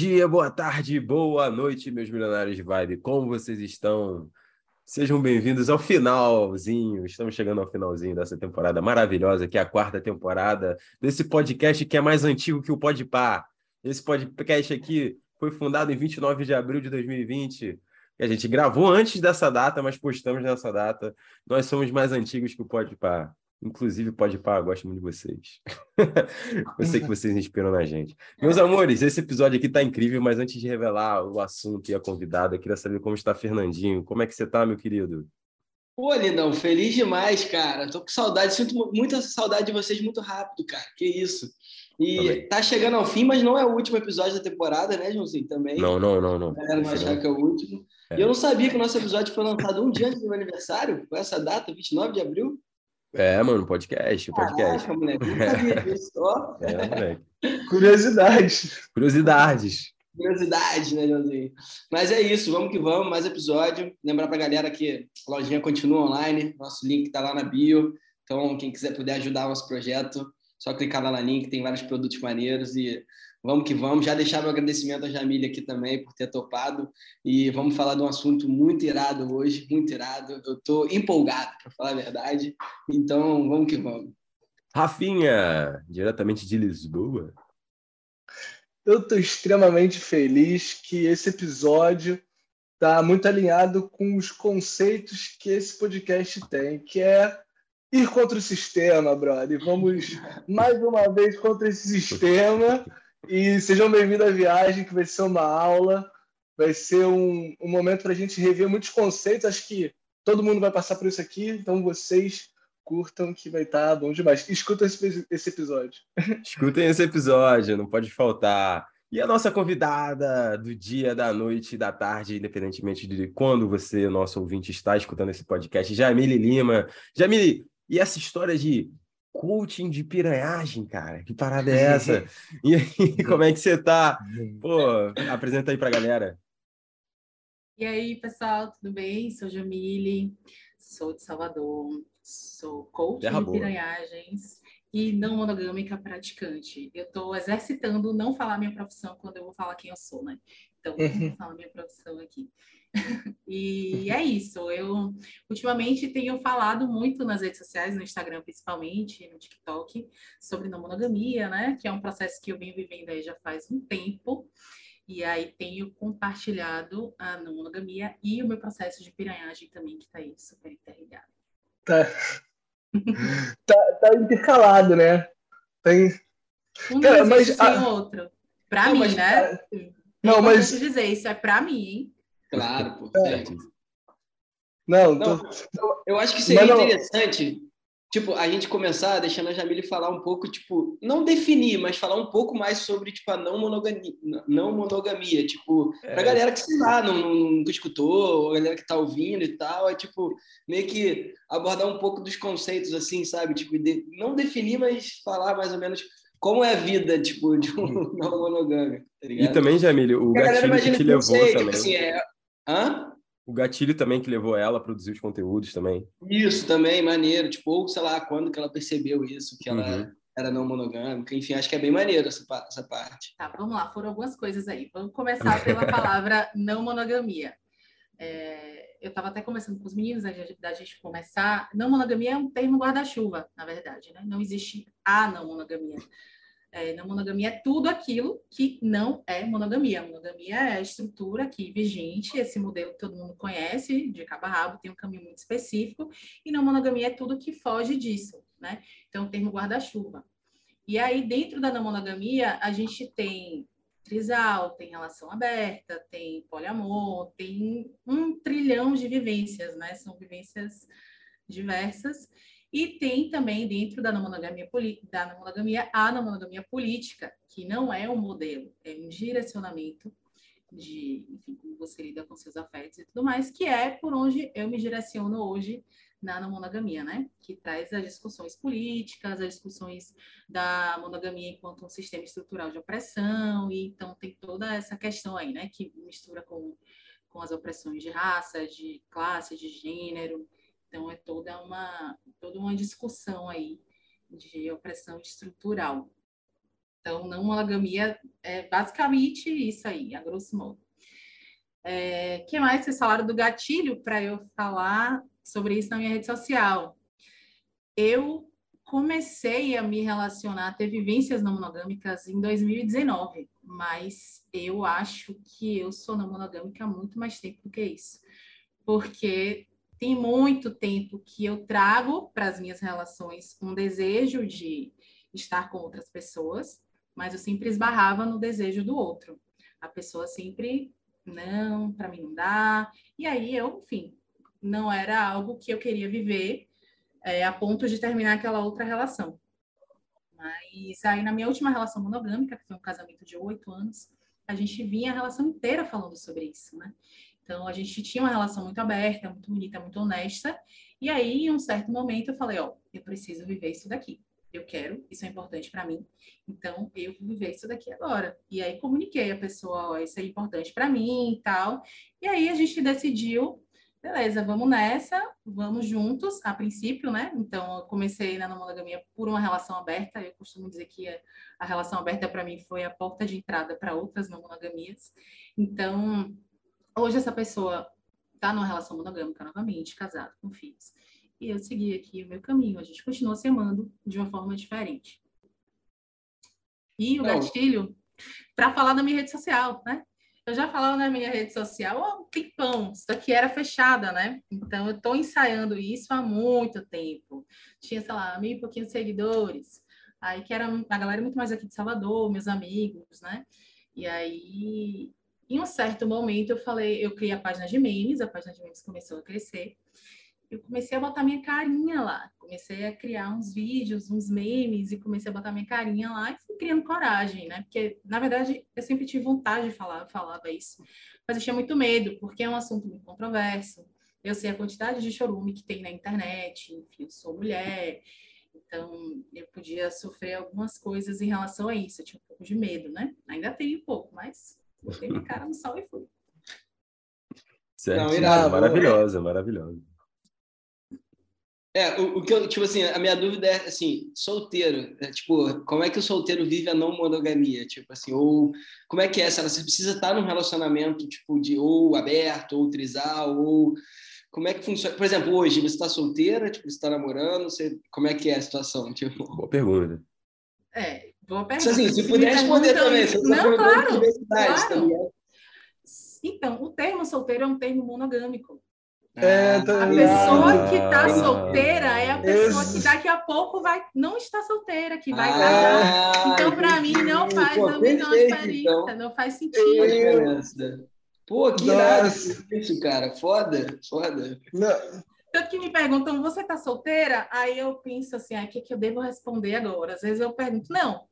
dia, boa tarde, boa noite, meus milionários de vibe. Como vocês estão? Sejam bem-vindos ao finalzinho. Estamos chegando ao finalzinho dessa temporada maravilhosa, que é a quarta temporada desse podcast que é mais antigo que o Podpah. Esse podcast aqui foi fundado em 29 de abril de 2020. A gente gravou antes dessa data, mas postamos nessa data. Nós somos mais antigos que o Podpah. Inclusive, pode pá, gosto muito de vocês. eu sei que vocês inspiram na gente. Meus amores, esse episódio aqui tá incrível, mas antes de revelar o assunto e a convidada, eu queria saber como está Fernandinho. Como é que você tá, meu querido? Pô, Lindão, feliz demais, cara. Tô com saudade, sinto muita saudade de vocês muito rápido, cara. Que isso. E também. tá chegando ao fim, mas não é o último episódio da temporada, né, Joãozinho? Também. Não, não, não, não. A galera não achar que é o último. É. E eu não sabia que o nosso episódio foi lançado um dia antes do meu aniversário, com essa data, 29 de abril. É, mano, podcast, podcast. Caraca, moleque, não sabia disso, ó. É, moleque. Curiosidades. Curiosidades. Curiosidade, né, Joãozinho? Mas é isso, vamos que vamos, mais episódio. Lembrar pra galera que a lojinha continua online, nosso link tá lá na bio. Então, quem quiser puder ajudar o nosso projeto, só clicar lá na link, tem vários produtos maneiros e Vamos que vamos. Já deixar meu agradecimento à Jamília aqui também por ter topado. E vamos falar de um assunto muito irado hoje, muito irado. Eu estou empolgado, para falar a verdade. Então, vamos que vamos. Rafinha, diretamente de Lisboa. Eu estou extremamente feliz que esse episódio está muito alinhado com os conceitos que esse podcast tem, que é ir contra o sistema, brother. Vamos mais uma vez contra esse sistema e sejam bem-vindos à viagem, que vai ser uma aula, vai ser um, um momento para a gente rever muitos conceitos. Acho que todo mundo vai passar por isso aqui, então vocês curtam que vai estar tá bom demais. Escutem esse, esse episódio. Escutem esse episódio, não pode faltar. E a nossa convidada do dia, da noite, da tarde, independentemente de quando você, nosso ouvinte, está escutando esse podcast, Jamile Lima. Jamile, e essa história de coaching de piranhagem, cara. Que parada é essa? e aí, como é que você tá? Pô, apresenta aí pra galera. E aí, pessoal, tudo bem? Sou Jamile, sou de Salvador, sou coach Terra de boa. piranhagens e não monogâmica praticante. Eu estou exercitando não falar minha profissão quando eu vou falar quem eu sou, né? Então, vou uhum. falar minha profissão aqui. E é isso. Eu ultimamente tenho falado muito nas redes sociais, no Instagram principalmente, no TikTok, sobre não monogamia, né? Que é um processo que eu venho vivendo aí já faz um tempo. E aí tenho compartilhado a não monogamia e o meu processo de piranhagem também, que está aí super interligado. Tá. tá, tá intercalado, né? Tem. Um Cara, mas a... outro. Para mim, mas... né? Não, mas dizer isso é para mim, hein? Claro, pô. É. Não, não tô... eu acho que seria não... interessante, tipo, a gente começar deixando a Jamile falar um pouco, tipo, não definir, mas falar um pouco mais sobre, tipo, a não monogamia, não monogamia, tipo, é. pra galera que, sei lá, não, nunca escutou, a galera que tá ouvindo e tal, é, tipo, meio que abordar um pouco dos conceitos, assim, sabe? Tipo, de, não definir, mas falar mais ou menos como é a vida, tipo, de um hum. não monogâmico, tá E também, Jamile, o gatilho que te levou também. Tipo assim, é, Hã? O gatilho também que levou ela a produzir os conteúdos também. Isso também, maneiro. Tipo, ou sei lá, quando que ela percebeu isso, que ela uhum. era não monogâmica. Enfim, acho que é bem maneiro essa, essa parte. Tá, vamos lá. Foram algumas coisas aí. Vamos começar pela palavra não monogamia. É, eu estava até conversando com os meninos antes da gente começar. Não monogamia é um termo guarda-chuva, na verdade, né? Não existe a não monogamia. É, na monogamia é tudo aquilo que não é monogamia. Monogamia é a estrutura aqui vigente, esse modelo que todo mundo conhece, de cabo a rabo, tem um caminho muito específico, e na monogamia é tudo que foge disso, né? Então, o termo guarda-chuva. E aí, dentro da não monogamia, a gente tem trisal, tem relação aberta, tem poliamor, tem um trilhão de vivências, né? São vivências diversas. E tem também dentro da não monogamia, da monogamia a monogamia política, que não é um modelo, é um direcionamento de, enfim, como você lida com seus afetos e tudo mais, que é por onde eu me direciono hoje na monogamia, né? Que traz as discussões políticas, as discussões da monogamia enquanto um sistema estrutural de opressão, e então tem toda essa questão aí, né? Que mistura com, com as opressões de raça, de classe, de gênero, então, é toda uma, toda uma discussão aí de opressão estrutural. Então, não monogamia é basicamente isso aí, a grosso modo. É, que mais vocês falaram do gatilho para eu falar sobre isso na minha rede social? Eu comecei a me relacionar, a ter vivências não monogâmicas em 2019, mas eu acho que eu sou não monogâmica há muito mais tempo do que isso. Porque tem muito tempo que eu trago para as minhas relações um desejo de estar com outras pessoas, mas eu sempre esbarrava no desejo do outro. A pessoa sempre, não, para mim não dá. E aí eu, enfim, não era algo que eu queria viver é, a ponto de terminar aquela outra relação. Mas aí na minha última relação monogâmica, que foi um casamento de oito anos, a gente vinha a relação inteira falando sobre isso, né? Então, a gente tinha uma relação muito aberta, muito bonita, muito honesta. E aí, em um certo momento, eu falei: Ó, eu preciso viver isso daqui. Eu quero, isso é importante para mim. Então, eu vou viver isso daqui agora. E aí, comuniquei a pessoa: Ó, isso é importante para mim e tal. E aí, a gente decidiu: beleza, vamos nessa, vamos juntos, a princípio, né? Então, eu comecei na monogamia por uma relação aberta. Eu costumo dizer que a relação aberta, para mim, foi a porta de entrada para outras monogamias. Então Hoje essa pessoa está numa relação monogâmica novamente, casado, com filhos. E eu segui aqui o meu caminho. A gente continua se amando de uma forma diferente. E o Não. gatilho, para falar na minha rede social, né? Eu já falava na minha rede social há um tempão, isso aqui era fechada, né? Então eu estou ensaiando isso há muito tempo. Tinha, sei lá, mil e pouquinhos seguidores. Aí que era a galera muito mais aqui de Salvador, meus amigos, né? E aí em um certo momento, eu falei, eu criei a página de memes, a página de memes começou a crescer. Eu comecei a botar minha carinha lá, comecei a criar uns vídeos, uns memes, e comecei a botar minha carinha lá e fui criando coragem, né? Porque, na verdade, eu sempre tive vontade de falar, falava isso, mas eu tinha muito medo, porque é um assunto muito controverso. Eu sei a quantidade de chorume que tem na internet, enfim, eu sou mulher, então, eu podia sofrer algumas coisas em relação a isso. Eu tinha um pouco de medo, né? Ainda tenho um pouco, mas Botei minha cara no sol e fui. Certo. Não, irado, maravilhosa, maravilhosa. É, o, o, que eu, tipo assim, a minha dúvida é, assim, solteiro, é, tipo, como é que o solteiro vive a não monogamia? Tipo assim, ou como é que é essa? Você precisa estar num relacionamento, tipo, de ou aberto, ou trisal, ou como é que funciona? Por exemplo, hoje você está solteira, tipo, você está namorando, você, como é que é a situação? Tipo... Boa pergunta. É, Boa pergunta. Assim, se puder responder também. Não, claro, claro. Então, o termo solteiro é um termo monogâmico. É, a pessoa que está solteira é a pessoa que daqui a pouco vai não está solteira, que vai ah, casar. Então, para mim, não faz pô, a menor diferença, então. não faz sentido. Pô, que nada isso, cara. Foda, foda. Não. Tanto que me perguntam, você está solteira? Aí eu penso assim, o que, que eu devo responder agora? Às vezes eu pergunto, não,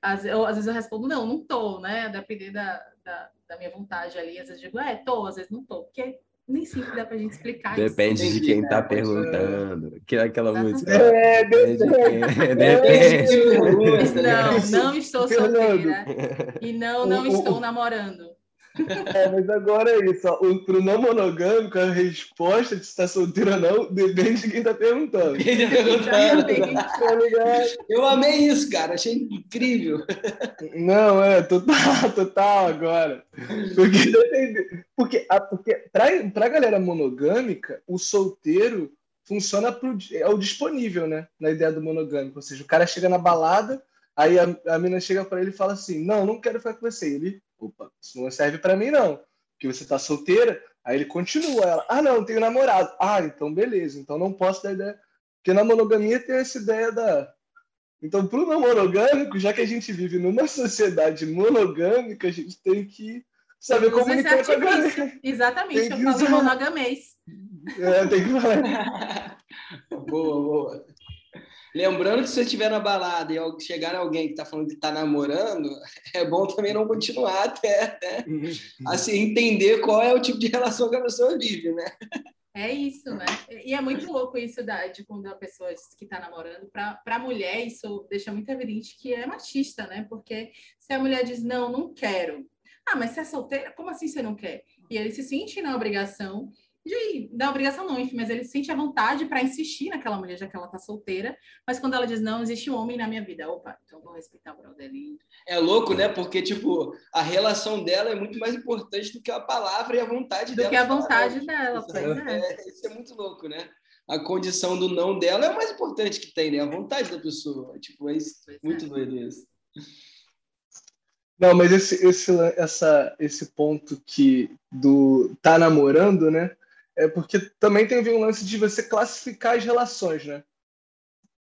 às, eu, às vezes eu respondo, não, não tô, né? Depender da, da, da, minha vontade ali. Às vezes eu digo, é, tô, às vezes não tô. Porque nem sempre dá pra gente explicar Depende isso. de quem tá perguntando. Que, aquela tá música. É, depende. depende. Não, não estou solteira. E não, não estou namorando. É, mas agora é isso. Ó. O, pro não monogâmico, a resposta de se está solteiro ou não depende de quem está perguntando. Quem tá perguntando. Tá eu amei isso, cara. Achei incrível. Não, é total, total agora. Porque, porque, porque para a galera monogâmica, o solteiro funciona pro, é o disponível, né? Na ideia do monogâmico. Ou seja, o cara chega na balada, aí a, a mina chega para ele e fala assim: Não, não quero ficar com você. Ele opa, isso não serve para mim não, porque você tá solteira. Aí ele continua, ela, ah não, tenho namorado. Ah, então beleza, então não posso dar ideia, porque na monogamia tem essa ideia da então, para o não monogâmico, já que a gente vive numa sociedade monogâmica, a gente tem que saber comunicar com a galera. Exatamente, eu falo monogamês. É, tem que falar. boa, boa. Lembrando que se você estiver na balada e chegar alguém que está falando que está namorando, é bom também não continuar até né? assim, entender qual é o tipo de relação que a pessoa vive, né? É isso, né? E é muito louco isso da, de quando a pessoa diz que está namorando. Para a mulher, isso deixa muito evidente que é machista, né? Porque se a mulher diz, não, não quero. Ah, mas você é solteira? Como assim você não quer? E ele se sente na obrigação de da obrigação não, enfim, mas ele sente a vontade para insistir naquela mulher, já que ela está solteira. Mas quando ela diz não, existe um homem na minha vida, opa, então vou respeitar o brother. É louco, né? Porque tipo a relação dela é muito mais importante do que a palavra e a vontade do dela. Do que a vontade dela, pois é. é. Isso é muito louco, né? A condição do não dela é o mais importante que tem, né? A vontade da pessoa. Tipo, é isso, muito é. doido isso. Não, mas esse, esse, essa, esse ponto que do tá namorando, né? É porque também tem um lance de você classificar as relações, né?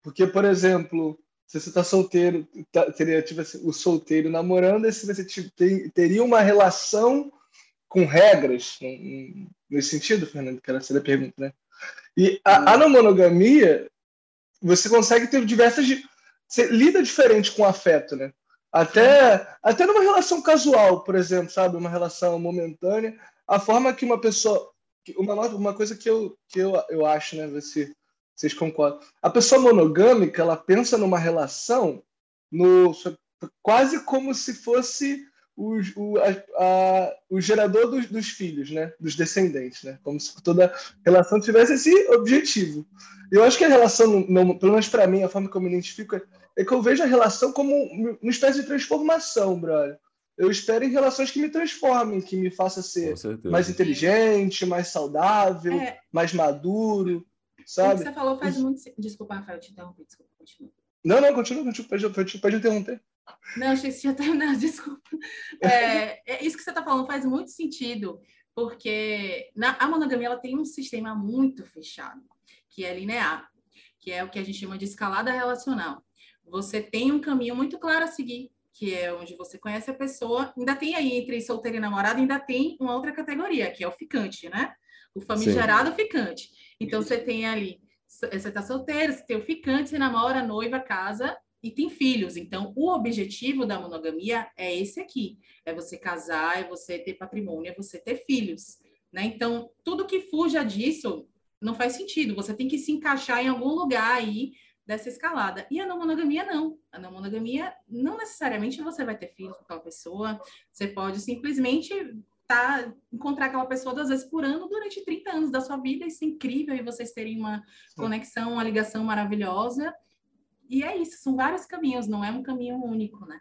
Porque, por exemplo, se você tá solteiro, tá, teria tipo, assim, o solteiro namorando, e se você tipo, tem, teria uma relação com regras, nesse sentido, Fernando, que era a pergunta, né? E a, a não monogamia, você consegue ter diversas. Você lida diferente com o afeto, né? Até, até numa relação casual, por exemplo, sabe? Uma relação momentânea. A forma que uma pessoa. Uma, uma coisa que eu, que eu, eu acho, né? Se vocês concordam. A pessoa monogâmica, ela pensa numa relação no, quase como se fosse o, o, a, a, o gerador dos, dos, filhos, né? Dos descendentes, né? Como se toda relação tivesse esse objetivo. Eu acho que a relação, não, pelo menos para mim, a forma que eu me identifico é é que eu vejo a relação como uma espécie de transformação, brother. Eu espero em relações que me transformem, que me façam ser mais inteligente, mais saudável, é. mais maduro, sabe? O que você falou faz muito... Desculpa, Rafael, te interrompi. Desculpa, continua. Não, não, continua, continua. Pode, pode, pode interromper. Não, achei que você tinha terminado, desculpa. É, é, isso que você está falando faz muito sentido, porque na, a monogamia ela tem um sistema muito fechado, que é linear, que é o que a gente chama de escalada relacional você tem um caminho muito claro a seguir, que é onde você conhece a pessoa. Ainda tem aí entre solteiro e namorado, ainda tem uma outra categoria, que é o ficante, né? O famigerado Sim. ficante. Então você tem ali, você tá solteiro, você tem o ficante, você namora, noiva, casa e tem filhos. Então, o objetivo da monogamia é esse aqui: é você casar, é você ter patrimônio, é você ter filhos. Né? Então, tudo que fuja disso não faz sentido. Você tem que se encaixar em algum lugar aí dessa escalada. E a não monogamia, não. A não monogamia, não necessariamente você vai ter filhos com aquela pessoa, você pode simplesmente tá, encontrar aquela pessoa duas vezes por ano durante 30 anos da sua vida, isso é incrível, e vocês terem uma conexão, uma ligação maravilhosa. E é isso, são vários caminhos, não é um caminho único, né?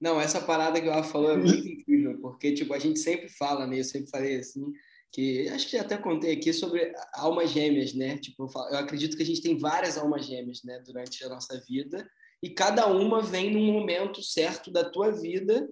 Não, essa parada que ela falou é muito incrível, porque, tipo, a gente sempre fala, né? Eu sempre falei assim, que acho que até contei aqui sobre almas gêmeas, né? Tipo, eu acredito que a gente tem várias almas gêmeas, né, durante a nossa vida, e cada uma vem num momento certo da tua vida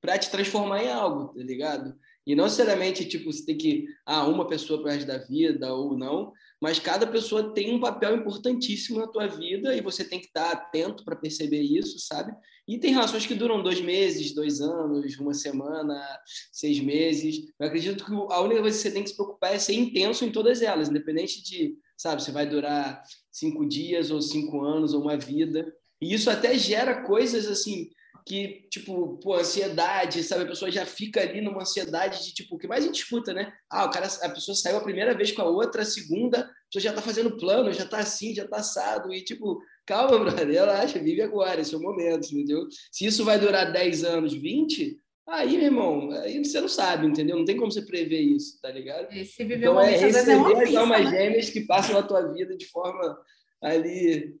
para te transformar em algo, tá ligado? E não necessariamente, tipo, você tem que, ah, uma pessoa para resto da vida ou não, mas cada pessoa tem um papel importantíssimo na tua vida e você tem que estar atento para perceber isso, sabe? E tem relações que duram dois meses, dois anos, uma semana, seis meses. Eu acredito que a única coisa que você tem que se preocupar é ser intenso em todas elas, independente de, sabe, se vai durar cinco dias ou cinco anos ou uma vida. E isso até gera coisas assim que, tipo, pô, ansiedade, sabe? A pessoa já fica ali numa ansiedade de, tipo, o que mais a gente escuta, né? Ah, o cara, a pessoa saiu a primeira vez com a outra, a segunda, a pessoa já tá fazendo plano, já tá assim, já tá assado, e, tipo, calma, brother, relaxa, vive agora, esse é o momento, entendeu? Se isso vai durar 10 anos, 20, aí, meu irmão, aí você não sabe, entendeu? Não tem como você prever isso, tá ligado? E se viver então, é receber é as almas né? gêmeas que passam na tua vida de forma ali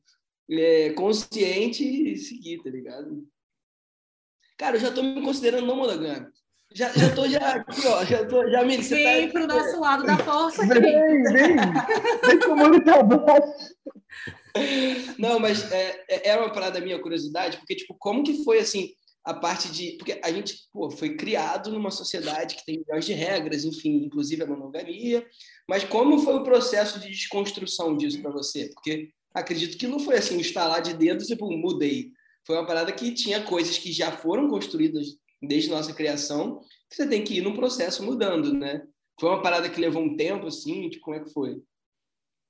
é, consciente e seguir, tá ligado? Cara, eu já tô me considerando não monogâmico. Já, já tô já aqui, ó. Já tô, já me. Vem tá... pro nosso lado da força aqui. Vem, vem. Vem comigo tá Não, mas é, é, é uma parada minha curiosidade, porque, tipo, como que foi assim a parte de. Porque a gente pô, foi criado numa sociedade que tem milhões de regras, enfim, inclusive a monogamia. Mas como foi o processo de desconstrução disso para você? Porque acredito que não foi assim, um estalar de dedos e, tipo, mudei foi uma parada que tinha coisas que já foram construídas desde nossa criação, que você tem que ir num processo mudando, né? Foi uma parada que levou um tempo, assim, tipo, como é que foi?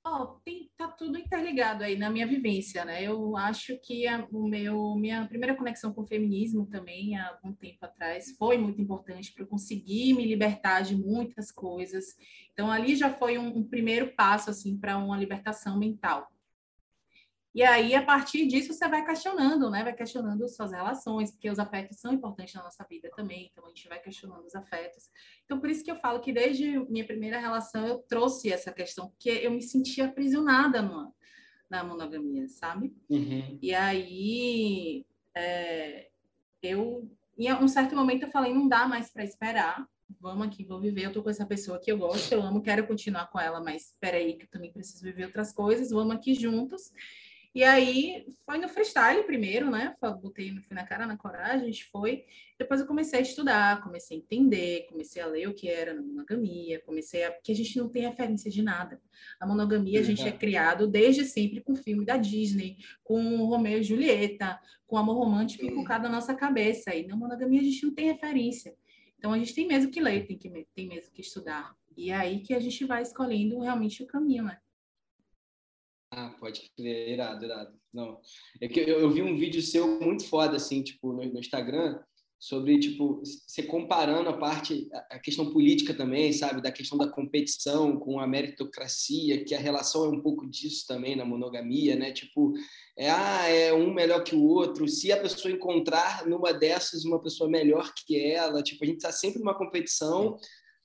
Oh, tá tudo interligado aí na minha vivência, né? Eu acho que a, o meu, minha primeira conexão com o feminismo também, há algum tempo atrás, foi muito importante para eu conseguir me libertar de muitas coisas. Então, ali já foi um, um primeiro passo, assim, para uma libertação mental. E aí, a partir disso, você vai questionando, né? Vai questionando suas relações, porque os afetos são importantes na nossa vida também. Então, a gente vai questionando os afetos. Então, por isso que eu falo que desde minha primeira relação, eu trouxe essa questão, porque eu me sentia aprisionada numa, na monogamia, sabe? Uhum. E aí, é, eu, em um certo momento, eu falei: não dá mais para esperar. Vamos aqui, vou viver. Eu tô com essa pessoa que eu gosto, eu amo, quero continuar com ela, mas espera aí que eu também preciso viver outras coisas. Vamos aqui juntos. E aí foi no freestyle primeiro, né? Botei fim na cara, na coragem, a gente foi. Depois eu comecei a estudar, comecei a entender, comecei a ler o que era monogamia, comecei a. Porque a gente não tem referência de nada. A monogamia a gente é criado desde sempre com filme da Disney, com Romeu e Julieta, com amor romântico inculcado na nossa cabeça. E na monogamia a gente não tem referência. Então a gente tem mesmo que ler, tem, que, tem mesmo que estudar. E é aí que a gente vai escolhendo realmente o caminho, né? Ah, pode crer, irado, irado. Não, é que eu, eu, vi um vídeo seu muito foda, assim, tipo, no, no, Instagram, sobre, tipo, você comparando a parte, a questão política também, sabe, da questão da competição com a meritocracia, que a relação é um pouco disso também na monogamia, né, tipo, é, ah, é um melhor que o outro, se a pessoa encontrar numa dessas uma pessoa melhor que ela, tipo, a gente está sempre numa competição,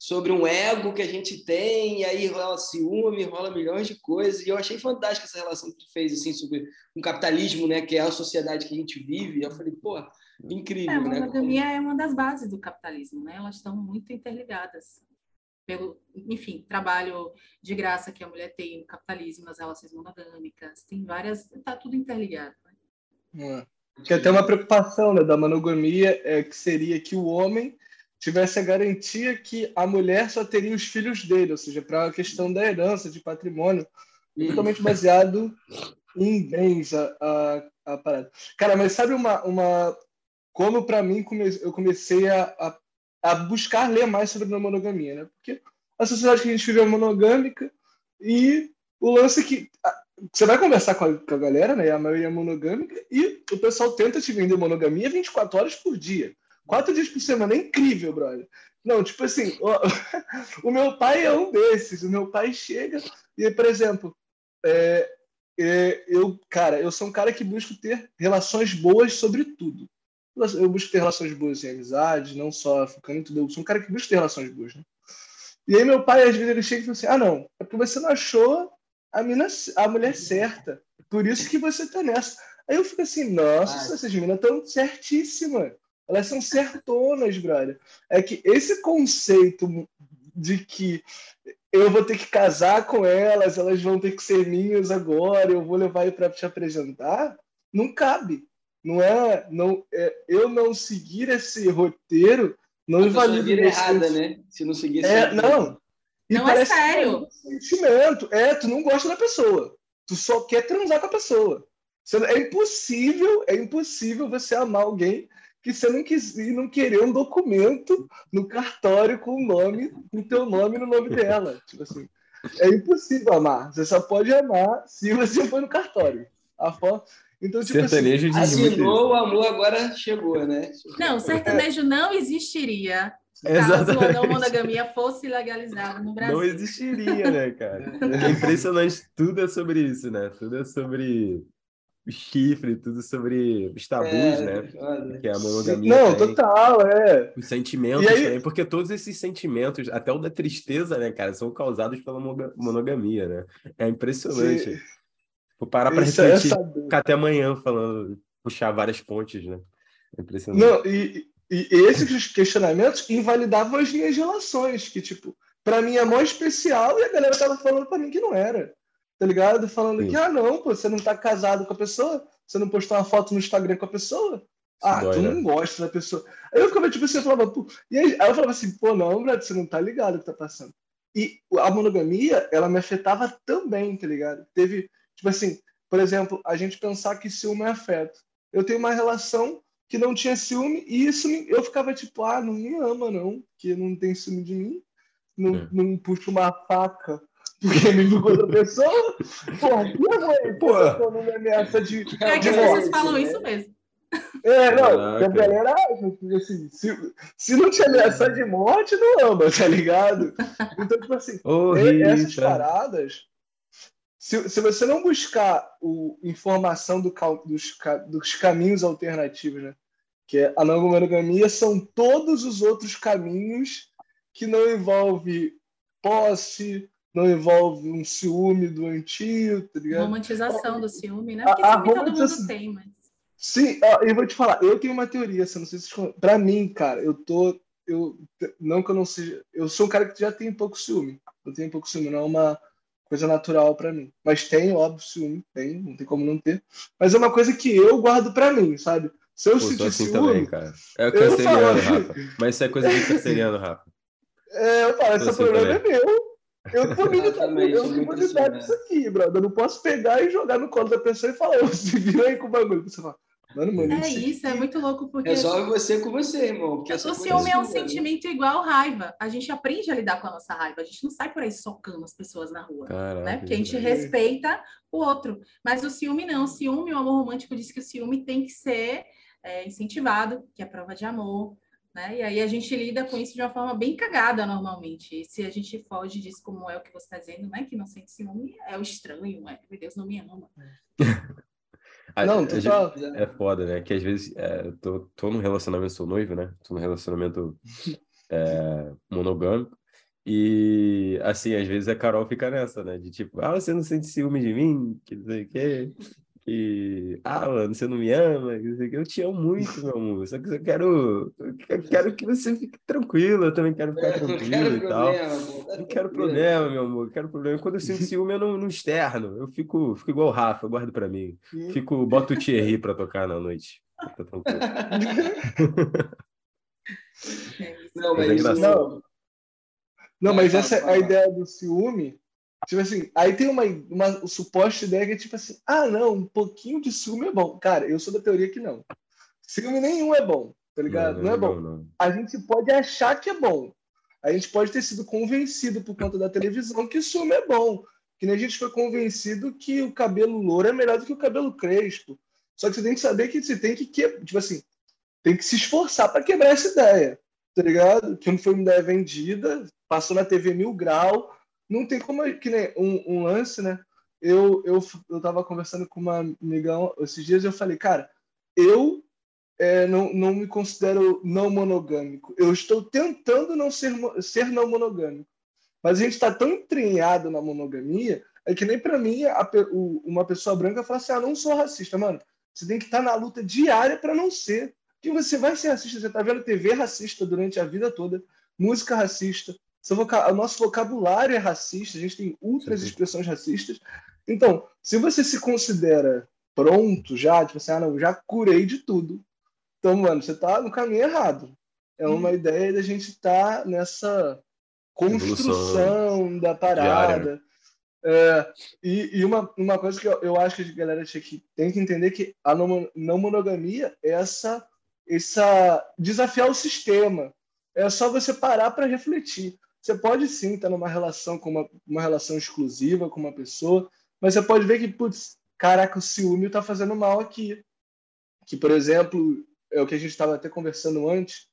sobre um ego que a gente tem, e aí rola ciúme, rola milhões de coisas, e eu achei fantástica essa relação que tu fez, assim, sobre um capitalismo, né, que é a sociedade que a gente vive, e eu falei, pô, incrível, é, a né? A monogamia é uma das bases do capitalismo, né, elas estão muito interligadas, pelo, enfim, trabalho de graça que a mulher tem no capitalismo, nas relações monogâmicas, tem várias, tá tudo interligado, né? É. Que até uma preocupação né, da monogamia é que seria que o homem tivesse a garantia que a mulher só teria os filhos dele, ou seja, para a questão da herança, de patrimônio, hum. totalmente baseado em bens a, a, a, parada. Cara, mas sabe uma. uma como para mim come, eu comecei a, a, a, buscar ler mais sobre a monogamia, né? Porque a sociedade que a gente vive é monogâmica e o lance é que você vai conversar com a, com a galera, né? A maioria é monogâmica e o pessoal tenta te vender monogamia 24 horas por dia. Quatro dias por semana, é incrível, brother. Não, tipo assim, ó, o meu pai é um desses. O meu pai chega e, por exemplo, é, é, eu, cara, eu sou um cara que busco ter relações boas sobre tudo. Eu busco ter relações boas em amizade, não só ficando em tudo. Eu sou um cara que busca ter relações boas, né? E aí meu pai, às vezes, ele chega e fala assim, ah, não, é porque você não achou a, mina, a mulher certa. Por isso que você tá nessa. Aí eu fico assim, nossa, essas meninas estão certíssimas. Elas são certonas, brother. É que esse conceito de que eu vou ter que casar com elas, elas vão ter que ser minhas agora, eu vou levar para te apresentar, não cabe. Não é, não é, eu não seguir esse roteiro não invalida errada, né? Se não seguir esse é, roteiro. não. E não é sério. Um sentimento. É, tu não gosta da pessoa. Tu só quer transar com a pessoa. É impossível, é impossível você amar alguém que você não quis e não querer um documento no cartório com o nome, com teu nome no nome dela. Tipo assim, é impossível amar. Você só pode amar se você for no cartório. A foto. Então, tipo sertanejo assim, assinou, o amor agora chegou, né? Não, sertanejo não existiria caso a não monogamia fosse legalizada no Brasil. Não existiria, né, cara? É impressionante. Tudo é sobre isso, né? Tudo é sobre chifre, tudo sobre os tabus, é, né? Que é a monogamia. Não, tem. total, é. Os sentimentos aí... também, porque todos esses sentimentos, até o da tristeza, né, cara, são causados pela monogamia, né? É impressionante. Sim. Vou parar para é refletir, ficar até amanhã falando, puxar várias pontes, né? É impressionante. Não, e, e esses questionamentos invalidavam as minhas relações, que, tipo, para mim é mó especial e a galera tava falando para mim que não era tá ligado? Falando Sim. que, ah, não, pô, você não tá casado com a pessoa, você não postou uma foto no Instagram com a pessoa. Ah, Dói, tu né? não gosta da pessoa. Aí eu ficava tipo assim, eu falava, pô, e aí, aí eu falava assim, pô, não, Brad, você não tá ligado o que tá passando. E a monogamia, ela me afetava também, tá ligado? Teve, tipo assim, por exemplo, a gente pensar que ciúme é afeto. Eu tenho uma relação que não tinha ciúme e isso me, eu ficava tipo, ah, não me ama não, que não tem ciúme de mim, não, é. não puxa uma faca porque me viu com outra pessoa. Porra, que mãe, porra, não me ameaça de. É que as pessoas falam né? isso mesmo. É, não, a galera acha assim, se, se não te ameaçar de morte, não ama, tá ligado? Então, tipo assim, oh, essas paradas se, se você não buscar o, informação do, dos, dos caminhos alternativos, né? que é a não monogamia, são todos os outros caminhos que não envolve posse, não envolve um ciúme doentio, tá ligado? Romantização do ciúme, né? Porque a, ciúme todo mundo tem, mas... Sim, eu vou te falar, eu tenho uma teoria, assim, não sei se para mim, cara, eu tô eu não que eu não seja, eu sou um cara que já tem pouco ciúme. Eu tenho pouco ciúme, não é uma coisa natural para mim. Mas tem, óbvio, ciúme, tem, não tem como não ter. Mas é uma coisa que eu guardo para mim, sabe? Se eu Pô, sentir assim ciúme, também, cara. É o canceriano, Rafa. Mas isso é coisa de canceriano, Rafa. É, eu falo, esse assim problema também. é meu. Eu tô limitado, eu sou limitado disso aqui, brother. Eu não posso pegar e jogar no colo da pessoa e falar, se vira aí com o bagulho. Você fala, Mano, mano, é isso, é muito louco porque. Resolve você com você, irmão. Porque o ciúme é um sentimento igual raiva. A gente aprende a lidar com a nossa raiva. A gente não sai por aí socando as pessoas na rua. Caraca, né? Porque a gente respeita o outro. Mas o ciúme não. O ciúme, o amor romântico diz que o ciúme tem que ser é, incentivado, que é prova de amor. Né? E aí a gente lida com isso de uma forma bem cagada normalmente. E se a gente foge disso, como é o que você está dizendo, né? Que não sente ciúme, é o estranho, é, meu Deus, não me ama. Não, tu tá... É foda, né? Que às vezes é, eu tô, tô num relacionamento, sou noivo, né? Tô num relacionamento é, monogâmico. E, assim, às vezes a Carol fica nessa, né? De tipo, ah, você não sente ciúme de mim? Que não sei o quê que, ah, mano, você não me ama, eu te amo muito, meu amor, só que eu quero, eu quero que você fique tranquilo, eu também quero ficar é, tranquilo quero e tal. Tá não quero problema, meu amor, quero problema. Quando eu sinto ciúme, eu não, não externo, eu fico, fico igual o Rafa, eu guardo pra mim. Fico, boto o Thierry pra tocar na noite. Tá tranquilo. não, mas, mas é isso não. Não, mas essa é a ideia do ciúme Tipo assim, aí tem uma, uma suposta ideia que é tipo assim, ah, não, um pouquinho de ciúme é bom. Cara, eu sou da teoria que não. Ciúme nenhum é bom, tá ligado? Não, não, não é bom. Não, a gente pode achar que é bom. A gente pode ter sido convencido por conta da televisão que ciúme é bom. Que nem a gente foi convencido que o cabelo louro é melhor do que o cabelo crespo. Só que você tem que saber que você tem que, tipo assim, tem que se esforçar para quebrar essa ideia, tá ligado? Que não foi uma ideia vendida, passou na TV Mil Grau, não tem como, que nem um, um lance, né? Eu, eu, eu tava conversando com uma amigão esses dias e eu falei, cara, eu é, não, não me considero não monogâmico. Eu estou tentando não ser, ser não monogâmico. Mas a gente está tão entranhado na monogamia, é que nem para mim a, o, uma pessoa branca fala assim: ah, não sou racista. Mano, você tem que estar tá na luta diária para não ser. Que você vai ser racista. Você está vendo TV racista durante a vida toda, música racista, o nosso vocabulário é racista, a gente tem outras Sim. expressões racistas. Então, se você se considera pronto já, tipo assim, ah, não, já curei de tudo. Então, mano, você tá no caminho errado. É uma hum. ideia da gente estar tá nessa construção Evolução da parada. É, e, e uma, uma coisa que eu, eu acho que a galera tinha que, tem que entender que a não, não monogamia é essa, essa desafiar o sistema. É só você parar para refletir. Você pode sim estar numa relação com uma, uma relação exclusiva com uma pessoa, mas você pode ver que, putz, caraca, o ciúme está fazendo mal aqui. Que, por exemplo, é o que a gente estava até conversando antes,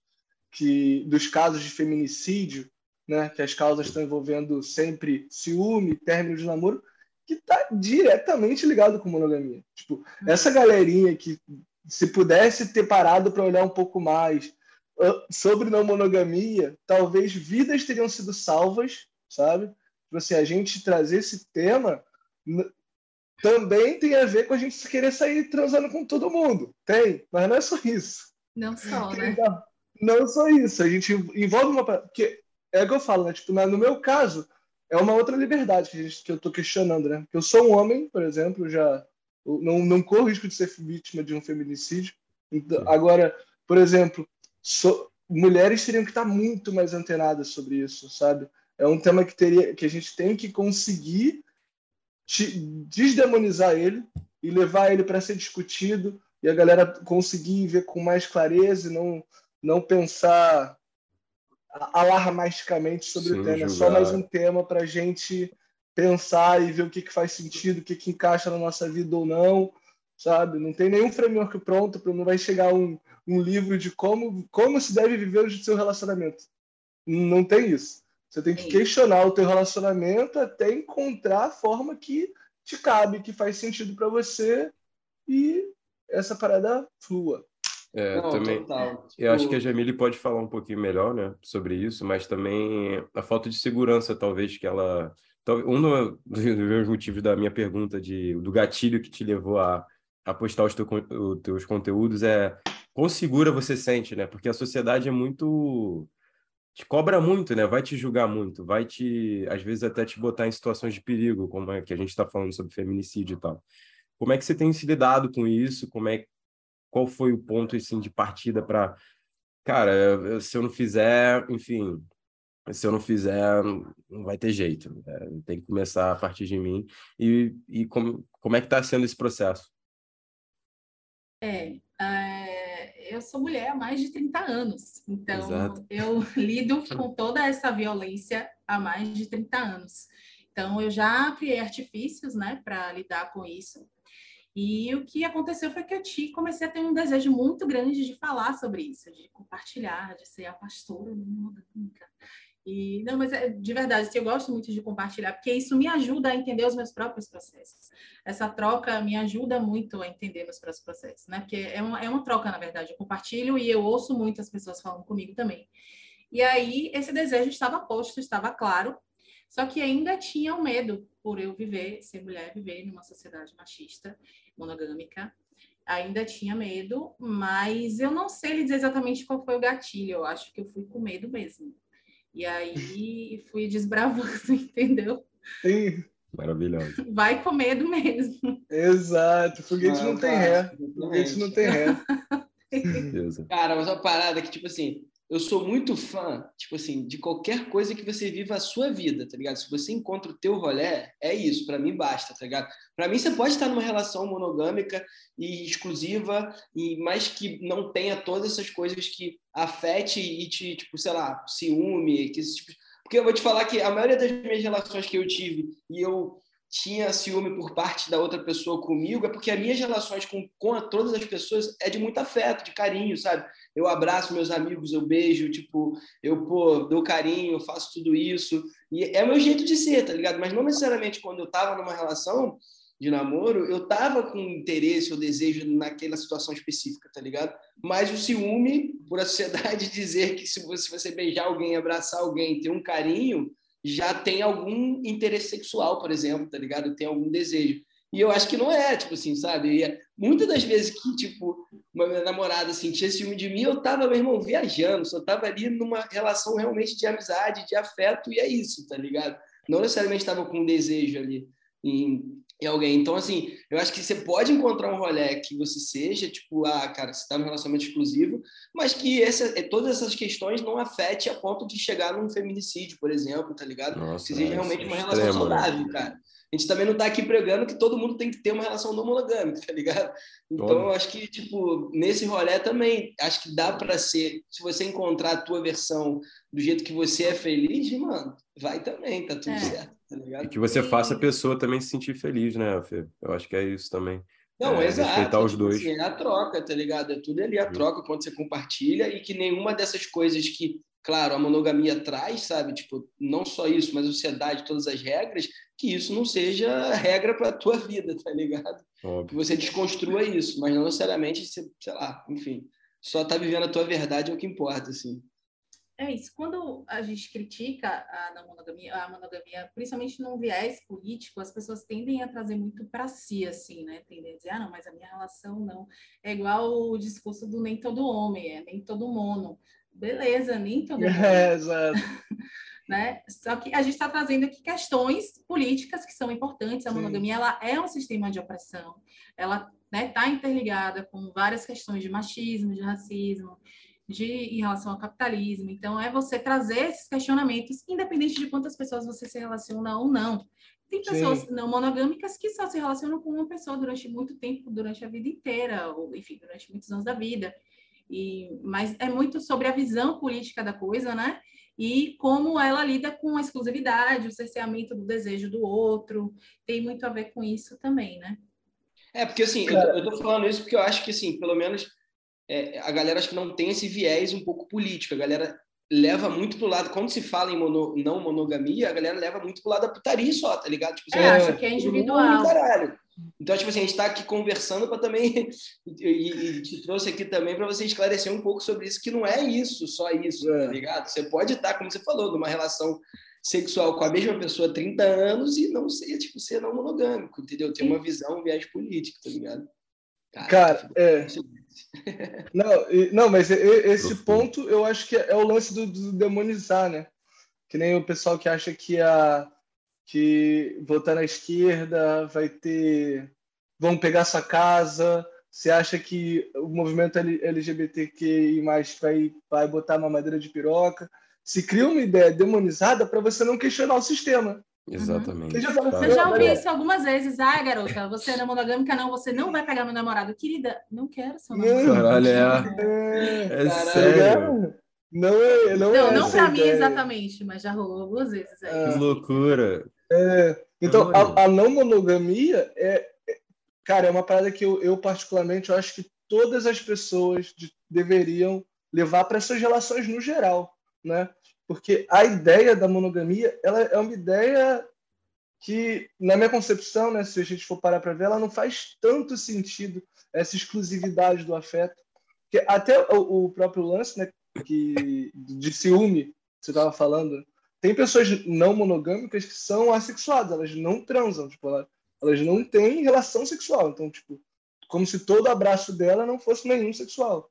que dos casos de feminicídio, né, que as causas estão envolvendo sempre ciúme, término de namoro, que está diretamente ligado com monogamia. Tipo, essa galerinha que se pudesse ter parado para olhar um pouco mais, sobre não monogamia, talvez vidas teriam sido salvas, sabe? Tipo assim, a gente trazer esse tema também tem a ver com a gente querer sair transando com todo mundo. Tem, mas não é só isso. Não só, né? Não, só isso. A gente envolve uma. Porque é o que eu falo, né? Tipo, no meu caso, é uma outra liberdade que, a gente, que eu estou questionando, né? Porque eu sou um homem, por exemplo, já não, não corro risco de ser vítima de um feminicídio. Então, agora, por exemplo, so, mulheres teriam que estar muito mais antenadas sobre isso, sabe? É um tema que teria que a gente tem que conseguir desdemonizar ele e levar ele para ser discutido e a galera conseguir ver com mais clareza e não não pensar alarmisticamente sobre Sim, o tema. Julgar. É só mais um tema para a gente pensar e ver o que, que faz sentido, o que, que encaixa na nossa vida ou não, sabe? Não tem nenhum framework pronto, não vai chegar um, um livro de como, como se deve viver o seu relacionamento. Não tem isso. Você tem que questionar o teu relacionamento até encontrar a forma que te cabe, que faz sentido para você e essa parada flua. É, Não, também. Total. Eu acho que a tipo Jamile pode falar um pouquinho melhor, né, sobre isso, mas também a falta de segurança, talvez, que ela. Um dos meus motivos da minha pergunta de, do gatilho que te levou a, a postar os, teu, os teus conteúdos é quão segura você sente, né? Porque a sociedade é muito. te cobra muito, né? Vai te julgar muito, vai te, às vezes, até te botar em situações de perigo, como é que a gente está falando sobre feminicídio e tal. Como é que você tem se lidado com isso? Como é qual foi o ponto assim de partida para cara, se eu não fizer, enfim, se eu não fizer, não vai ter jeito. É, tem que começar a partir de mim. E, e como, como é que está sendo esse processo? É, é, eu sou mulher há mais de 30 anos, então Exato. eu lido com toda essa violência há mais de 30 anos. Então eu já criei artifícios, né, para lidar com isso. E o que aconteceu foi que eu te comecei a ter um desejo muito grande de falar sobre isso, de compartilhar, de ser a pastora nunca. E não, mas é, de verdade, eu gosto muito de compartilhar, porque isso me ajuda a entender os meus próprios processos. Essa troca me ajuda muito a entender meus próprios processos, né? Porque é uma, é uma troca, na verdade. Eu compartilho e eu ouço muitas pessoas falando comigo também. E aí, esse desejo estava posto, estava claro, só que ainda tinha o medo por eu viver, ser mulher, viver numa sociedade machista monogâmica. Ainda tinha medo, mas eu não sei lhe dizer exatamente qual foi o gatilho. Eu acho que eu fui com medo mesmo. E aí fui desbravando, entendeu? Sim. Maravilhoso. Vai com medo mesmo. Exato. Foguete não, não tem ré. Foguete não tem ré. Cara, mas uma parada que, tipo assim, eu sou muito fã, tipo assim, de qualquer coisa que você viva a sua vida, tá ligado? Se você encontra o teu rolé, é isso, para mim basta, tá ligado? Para mim você pode estar numa relação monogâmica e exclusiva e mais que não tenha todas essas coisas que afete e te, tipo, sei lá, ciúme, que esse tipo porque eu vou te falar que a maioria das minhas relações que eu tive e eu tinha ciúme por parte da outra pessoa comigo, é porque as minhas relações com, com todas as pessoas é de muito afeto, de carinho, sabe? Eu abraço meus amigos, eu beijo, tipo, eu, pô, dou carinho, faço tudo isso. E é meu jeito de ser, tá ligado? Mas não necessariamente quando eu tava numa relação de namoro, eu tava com interesse ou desejo naquela situação específica, tá ligado? Mas o ciúme, por a sociedade dizer que se você, se você beijar alguém, abraçar alguém, ter um carinho, já tem algum interesse sexual, por exemplo, tá ligado? Tem algum desejo. E eu acho que não é, tipo assim, sabe? E é, muitas das vezes que, tipo, uma minha namorada sentia ciúme de mim, eu tava, meu irmão, viajando, só tava ali numa relação realmente de amizade, de afeto, e é isso, tá ligado? Não necessariamente tava com um desejo ali em, em alguém. Então, assim, eu acho que você pode encontrar um rolê que você seja, tipo, ah, cara, você tá num relacionamento exclusivo, mas que essa, é, todas essas questões não afete a ponto de chegar num feminicídio, por exemplo, tá ligado? Nossa, que seja realmente uma relação extremo, né? saudável, né? cara. A gente também não tá aqui pregando que todo mundo tem que ter uma relação não monogâmica, tá ligado? Então, eu acho que, tipo, nesse rolê também, acho que dá para ser, se você encontrar a tua versão do jeito que você é feliz, mano, vai também, tá tudo é. certo. Tá e que você faça a pessoa também se sentir feliz, né, Fê? Eu acho que é isso também. Não, é, exato. Respeitar os tipo dois. Assim, é a troca, tá ligado? É tudo ali a troca quando você compartilha e que nenhuma dessas coisas que, claro, a monogamia traz, sabe? Tipo, não só isso, mas a sociedade, todas as regras, que isso não seja regra para a tua vida, tá ligado? Óbvio. Que você desconstrua isso, mas não necessariamente, sei lá, enfim, só tá vivendo a tua verdade é o que importa, assim. É isso. Quando a gente critica a não monogamia, a monogamia, principalmente num viés político, as pessoas tendem a trazer muito para si, assim, né? Tendem a dizer, ah, não, mas a minha relação não. É igual o discurso do nem todo homem, é nem todo mono. Beleza, nem todo mundo. É, exato. né? Só que a gente está trazendo aqui questões políticas que são importantes. A monogamia ela é um sistema de opressão, ela está né, tá interligada com várias questões de machismo, de racismo, de, em relação ao capitalismo. Então, é você trazer esses questionamentos, independente de quantas pessoas você se relaciona ou não. Tem pessoas Sim. não monogâmicas que só se relacionam com uma pessoa durante muito tempo, durante a vida inteira, ou enfim, durante muitos anos da vida. E, mas é muito sobre a visão política da coisa, né? E como ela lida com a exclusividade, o cerceamento do desejo do outro, tem muito a ver com isso também, né? É, porque assim, eu, eu tô falando isso porque eu acho que, assim, pelo menos é, a galera acho que não tem esse viés um pouco político. A galera leva muito pro lado, quando se fala em mono, não monogamia, a galera leva muito pro lado da putaria só, tá ligado? Tipo, é, acha que é individual. Caralho. Então, tipo assim, a gente está aqui conversando para também. E, e, te trouxe aqui também para você esclarecer um pouco sobre isso, que não é isso, só isso, tá é. tá ligado? Você pode estar, como você falou, numa relação sexual com a mesma pessoa há 30 anos e não ser, tipo, ser não monogâmico, entendeu? Ter uma visão, um viés político, tá ligado? Cara, Cara é. Não, não, mas esse ponto eu acho que é o lance do, do, demonizar, né? Que nem o pessoal que acha que a que votar na esquerda vai ter vão pegar sua casa. Você acha que o movimento LGBTQI vai vai botar uma madeira de piroca? Se cria uma ideia demonizada para você não questionar o sistema. Exatamente. Uhum. Eu já ouvi isso algumas vezes. Ah, garota, você não é monogâmica, não, você não vai pegar meu namorado. Querida, não quero seu namorado. Caralho, é, é, é sério. Não é, não, não, é não para mim exatamente, mas já rolou algumas vezes. Aí. É. Que loucura. É, então, a, a, não monogamia é, é, cara, é uma parada que eu, eu particularmente eu acho que todas as pessoas de, deveriam levar para essas relações no geral, né? Porque a ideia da monogamia, ela é uma ideia que, na minha concepção, né, se a gente for parar para ver, ela não faz tanto sentido essa exclusividade do afeto. Porque até o, o próprio lance, né, que de ciúme, você estava falando, tem pessoas não monogâmicas que são assexuadas, elas não transam, tipo, elas, elas não têm relação sexual. Então, tipo, como se todo abraço dela não fosse nenhum sexual.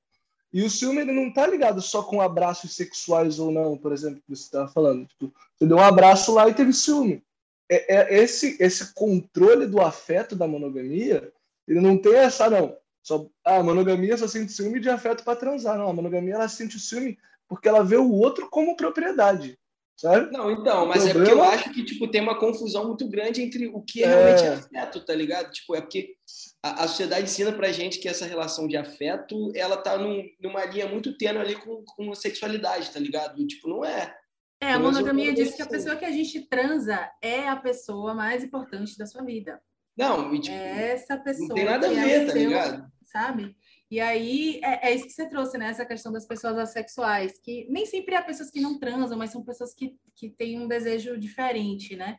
E o ciúme ele não tá ligado só com abraços sexuais ou não, por exemplo, que você estava falando. Tipo, você deu um abraço lá e teve ciúme. É, é, esse, esse controle do afeto da monogamia, ele não tem essa, não. Só, ah, a monogamia só sente ciúme de afeto para transar. Não, a monogamia ela sente ciúme porque ela vê o outro como propriedade. Sabe? Não, então, mas problema... é porque eu acho que tipo, tem uma confusão muito grande entre o que é realmente é afeto, tá ligado? Tipo, é porque a, a sociedade ensina pra gente que essa relação de afeto, ela tá num, numa linha muito tênue ali com, com a sexualidade, tá ligado? Tipo, não é. É, a monogamia diz que a pessoa que a gente transa é a pessoa mais importante da sua vida. Não, e, tipo, é essa pessoa. Não tem nada a ver, é tá seu, ligado? Sabe? E aí é, é, isso que você trouxe, né? Essa questão das pessoas assexuais, que nem sempre há pessoas que não transam, mas são pessoas que, que têm um desejo diferente, né?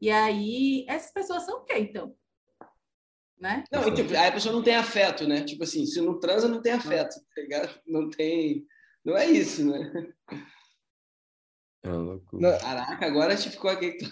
E aí, essas pessoas são o quê, então? Né? Não, e, tipo, aí a pessoa não tem afeto, né? Tipo assim, se não transa, não tem afeto, tá ligado? Não tem. Não é isso, né? É loucura. Caraca, agora a gente ficou aqui.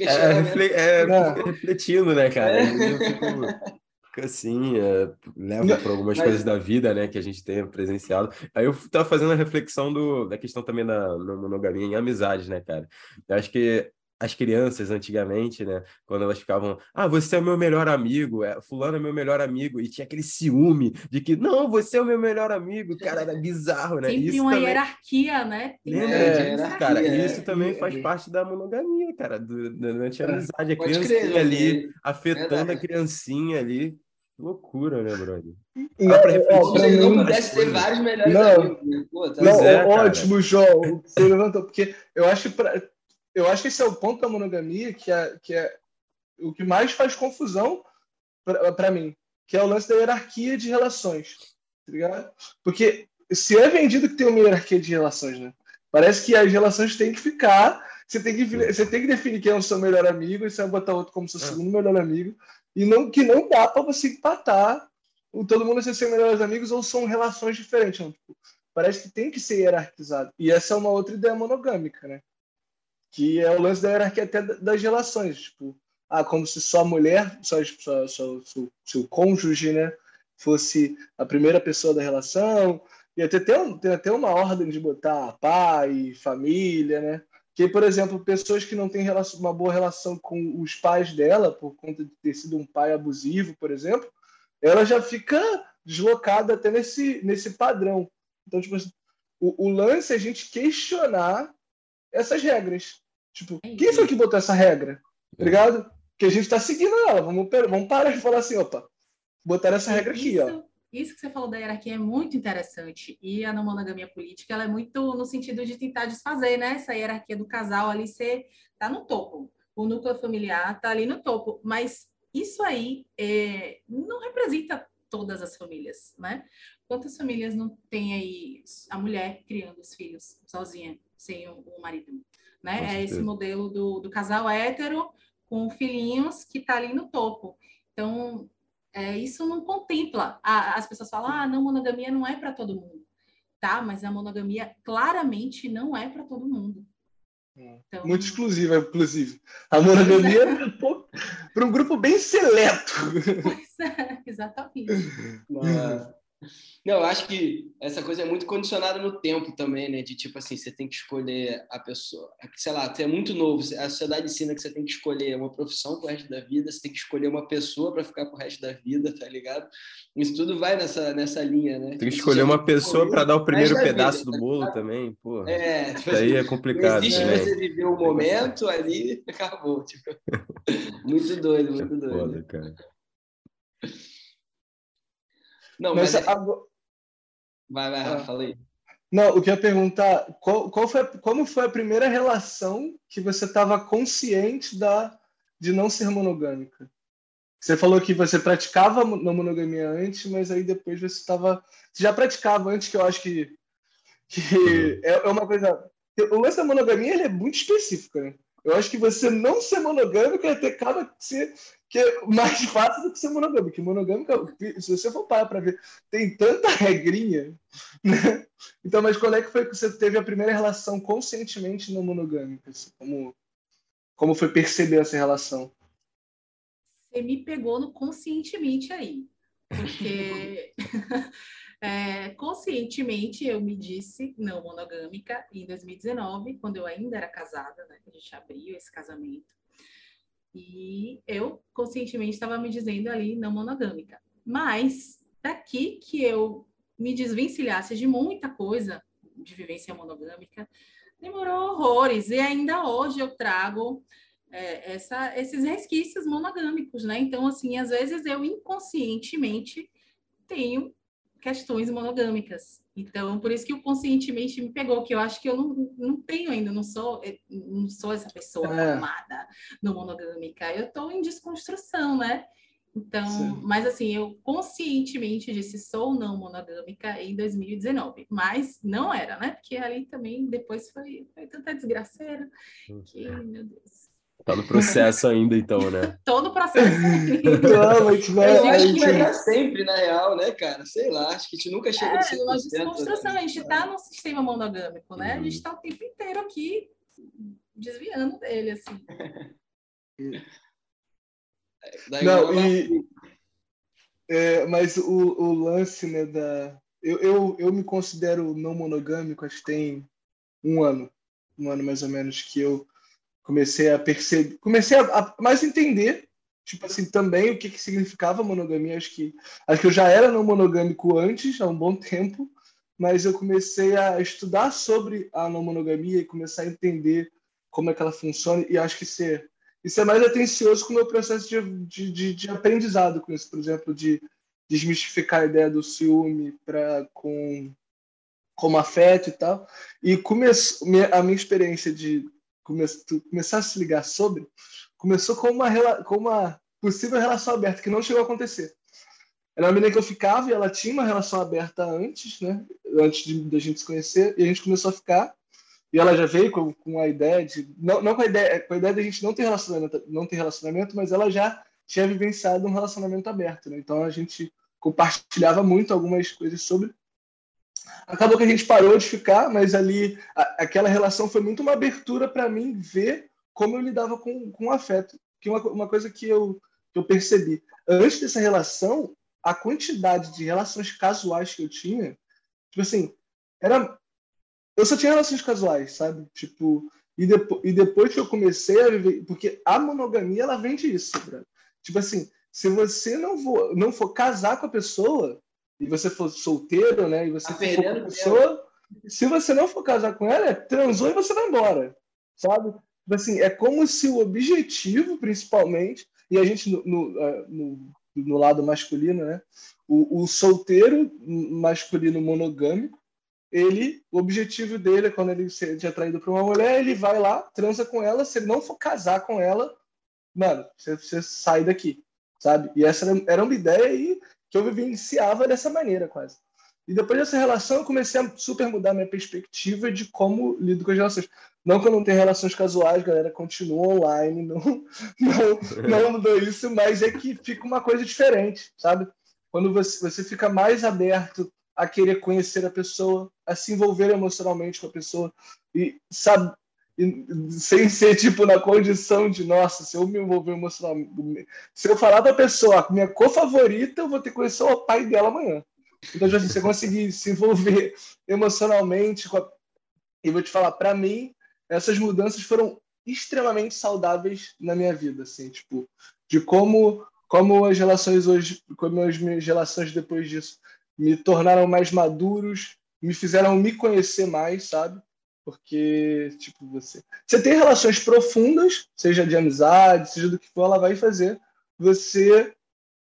É, é, refletindo, né, cara? É. Assim, é, leva para algumas coisas da vida, né, que a gente tem presenciado. Aí eu estava fazendo a reflexão do, da questão também da monogamia em amizades, né, cara? Eu acho que as crianças antigamente, né, quando elas ficavam, ah, você é o meu melhor amigo, é, fulano é meu melhor amigo, e tinha aquele ciúme de que, não, você é o meu melhor amigo, cara, era bizarro, né? Sempre isso uma também... hierarquia, né? Lembra é, disso, cara? É, isso também faz parte da monogamia, cara, durante a é. amizade, a criancinha crer, ali, afetando a criancinha ali, loucura, né, brother? Não, pra refletir, não pudesse ter vários melhores não, amigos. Né? Pô, tá não, é, ótimo, João. Você levantou, porque eu acho, pra, eu acho que esse é o ponto da monogamia que é, que é o que mais faz confusão para mim, que é o lance da hierarquia de relações, tá ligado? Porque se é vendido que tem uma hierarquia de relações, né? Parece que as relações têm que ficar, você tem que, você tem que definir quem é o seu melhor amigo e você vai botar outro como seu é. segundo melhor amigo e não, que não dá para você empatar o todo mundo ser seus melhores amigos ou são relações diferentes. Não? Tipo, parece que tem que ser hierarquizado. E essa é uma outra ideia monogâmica, né? Que é o lance da hierarquia até das relações. Tipo, ah, como se só a mulher, só, só seu cônjuge, né? Fosse a primeira pessoa da relação. E até tem, tem até uma ordem de botar pai, família, né? que, por exemplo, pessoas que não têm relação, uma boa relação com os pais dela, por conta de ter sido um pai abusivo, por exemplo, ela já fica deslocada até nesse, nesse padrão. Então, tipo o, o lance é a gente questionar essas regras. Tipo, quem foi que botou essa regra? Obrigado? Tá que a gente está seguindo ela. Vamos, vamos parar de falar assim, opa, botar essa regra aqui, ó isso que você falou da hierarquia é muito interessante. E a não monogamia política, ela é muito no sentido de tentar desfazer, né? Essa hierarquia do casal ali, você tá no topo. O núcleo familiar tá ali no topo. Mas isso aí é, não representa todas as famílias, né? Quantas famílias não tem aí a mulher criando os filhos sozinha, sem o, o marido, né? É esse modelo do, do casal hétero com filhinhos que está ali no topo. Então, é, isso não contempla. A, as pessoas falam, ah, não, monogamia não é para todo mundo. Tá, mas a monogamia claramente não é para todo mundo. Então... Muito exclusiva, inclusive. A monogamia é para um grupo bem seleto. Pois é, exatamente. Não, eu acho que essa coisa é muito condicionada no tempo também, né? De tipo assim, você tem que escolher a pessoa. Sei lá, você é muito novo, a sociedade ensina que você tem que escolher uma profissão pro resto da vida, você tem que escolher uma pessoa para ficar pro resto da vida, tá ligado? Isso tudo vai nessa, nessa linha, né? Tem que tipo, escolher uma pessoa para dar o primeiro pedaço vida, do tá bolo também, pô. É, tipo, Isso aí é complicado. Existe né? você viver o momento ali, acabou. Tipo. Muito doido, muito é doido. Foda, cara. Não, mas, mas é... Vai, vai, ah. fala aí. Não, o que eu ia perguntar, qual, qual foi, como foi a primeira relação que você estava consciente da, de não ser monogâmica? Você falou que você praticava na monogamia antes, mas aí depois você estava. Você já praticava antes, que eu acho que, que é, é uma coisa. O lance da monogamia ele é muito específico, né? Eu acho que você não ser monogâmico acaba ser que é mais fácil do que ser monogâmico. Monogâmico, se você for parar para ver, tem tanta regrinha, né? Então, mas quando é que foi que você teve a primeira relação conscientemente não monogâmica? Assim, como, como foi perceber essa relação? Você me pegou no conscientemente aí. Porque é, conscientemente eu me disse não monogâmica em 2019, quando eu ainda era casada, né? A gente abriu esse casamento. E eu conscientemente estava me dizendo ali não monogâmica. Mas daqui que eu me desvencilhasse de muita coisa de vivência monogâmica, demorou horrores. E ainda hoje eu trago é, essa, esses resquícios monogâmicos, né? Então, assim, às vezes eu inconscientemente tenho questões monogâmicas. Então, por isso que o conscientemente me pegou, que eu acho que eu não, não tenho ainda, não sou, eh, não sou essa pessoa é. formada no monogâmica. Eu estou em desconstrução, né? Então, Sim. mas assim, eu conscientemente disse sou não monogâmica em 2019, mas não era, né? Porque ali também depois foi, foi tanta desgraceira que, meu Deus. Tá no processo ainda, então, né? Todo o processo. Não, mas vai, eu acho que vai estar sempre, na real, né, cara? Sei lá, acho que a gente nunca chega é, a ser. uma desconstrução, né? a gente está no sistema monogâmico, né? Uhum. A gente está o tempo inteiro aqui desviando dele, assim. Não, e, é, mas o, o lance, né, da... Eu, eu, eu me considero não monogâmico, acho que tem um ano, um ano mais ou menos, que eu comecei a perceber, comecei a, a, mais entender, tipo assim, também o que, que significava monogamia. Acho que, acho que eu já era não monogâmico antes, há um bom tempo, mas eu comecei a estudar sobre a não monogamia e começar a entender como é que ela funciona. E acho que ser isso é mais atencioso com o meu processo de, de, de, de aprendizado com isso, por exemplo, de desmistificar a ideia do ciúme para com como afeto e tal. E come, a minha experiência de come, começar a se ligar sobre, começou com uma, com uma possível relação aberta, que não chegou a acontecer. Era uma menina que eu ficava e ela tinha uma relação aberta antes, né? Antes da gente se conhecer, e a gente começou a ficar. E ela já veio com, com a ideia de. Não, não com a ideia, com a ideia de a gente não ter relacionamento, não ter relacionamento, mas ela já tinha vivenciado um relacionamento aberto, né? Então a gente compartilhava muito algumas coisas sobre. Acabou que a gente parou de ficar, mas ali a, aquela relação foi muito uma abertura para mim ver como eu lidava com, com o afeto. Que uma, uma coisa que eu, que eu percebi. Antes dessa relação, a quantidade de relações casuais que eu tinha, tipo assim, era. Eu só tinha relações casuais, sabe? Tipo, e, depo e depois que eu comecei a viver. Porque a monogamia, ela vem disso, Tipo assim, se você não for, não for casar com a pessoa, e você for solteiro, né? E você tá for com a pessoa, se você não for casar com ela, é transou e você vai embora, sabe? Tipo assim, é como se o objetivo, principalmente, e a gente no, no, é, no, no lado masculino, né? O, o, solteiro masculino monogâmico, ele, o objetivo dele é quando ele se é atraído por uma mulher, ele vai lá, transa com ela, se ele não for casar com ela, mano, você, você sai daqui, sabe? E essa era uma ideia aí que que eu vivenciava dessa maneira quase. E depois dessa relação, eu comecei a super mudar minha perspectiva de como lido com as relações. Não que eu não tenha relações casuais, galera, continua online, não, não, não mudou isso, mas é que fica uma coisa diferente, sabe? Quando você, você fica mais aberto a querer conhecer a pessoa, a se envolver emocionalmente com a pessoa, e sabe, sem ser tipo na condição de nossa, se eu me envolver emocionalmente, se eu falar da pessoa, minha cor favorita, eu vou ter que conhecer o pai dela amanhã. Então, tipo assim, você conseguir se envolver emocionalmente a... e vou te falar, para mim, essas mudanças foram extremamente saudáveis na minha vida, assim, tipo, de como como as relações hoje, como as minhas relações depois disso me tornaram mais maduros, me fizeram me conhecer mais, sabe? Porque, tipo, você. Você tem relações profundas, seja de amizade, seja do que for, ela vai fazer você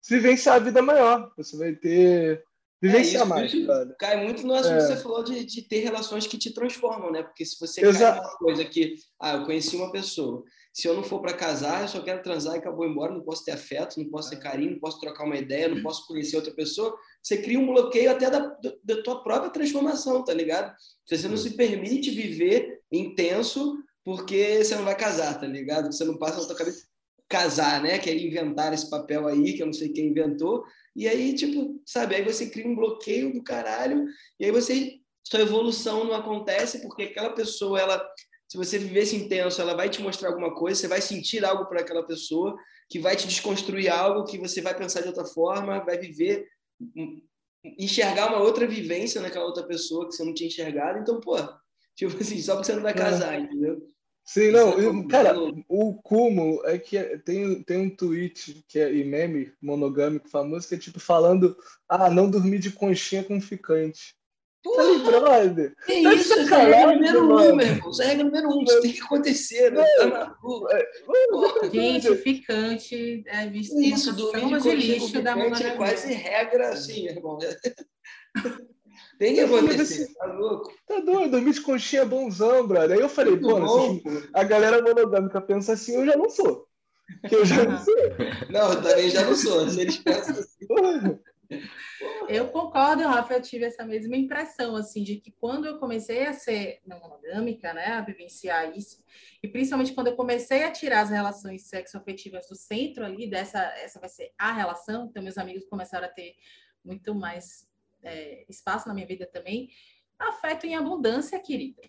vivenciar a vida maior. Você vai ter Vivenciar é, mais, cara. Cai muito no assunto é. que você falou de, de ter relações que te transformam, né? Porque se você Exato. cai numa coisa que, ah, eu conheci uma pessoa, se eu não for para casar, eu só quero transar e acabou embora, não posso ter afeto, não posso ter carinho, não posso trocar uma ideia, não posso conhecer outra pessoa, você cria um bloqueio até da, da tua própria transformação, tá ligado? Você não se permite viver intenso porque você não vai casar, tá ligado? Você não passa na tua cabeça casar, né? Que é inventar esse papel aí, que eu não sei quem inventou, e aí, tipo, sabe, aí você cria um bloqueio do caralho, e aí você, sua evolução não acontece porque aquela pessoa, ela, se você vivesse intenso, ela vai te mostrar alguma coisa, você vai sentir algo por aquela pessoa, que vai te desconstruir algo, que você vai pensar de outra forma, vai viver, enxergar uma outra vivência naquela outra pessoa que você não tinha enxergado. Então, pô, tipo assim, só porque você não vai é. casar, entendeu? Sim, não, é cara, o cúmulo é que tem, tem um tweet que é e meme monogâmico famoso que é tipo falando, ah, não dormir de conchinha com ficante. Porra, Falei, brother. Que tá isso, essa é a regra número um, meu irmão. Essa é regra número um. Isso tem que acontecer, né? Tá Gente, ficante é visto isso, dormir de, de lixo da monogamia. É quase regra assim, meu irmão. Tem que acontecer, tá louco? Tá doido, dormir de conchinha é bonzão, brother. Aí eu falei, pô, bom, a galera monogâmica pensa assim, eu já não sou. Que eu já não sou. Não, eu também já não sou. Se eles pensam assim. Eu concordo, Rafa, eu tive essa mesma impressão, assim, de que quando eu comecei a ser não monogâmica, né, a vivenciar isso, e principalmente quando eu comecei a tirar as relações sexoafetivas do centro ali, dessa, essa vai ser a relação, então meus amigos começaram a ter muito mais é, espaço na minha vida também, afeto em abundância, querida.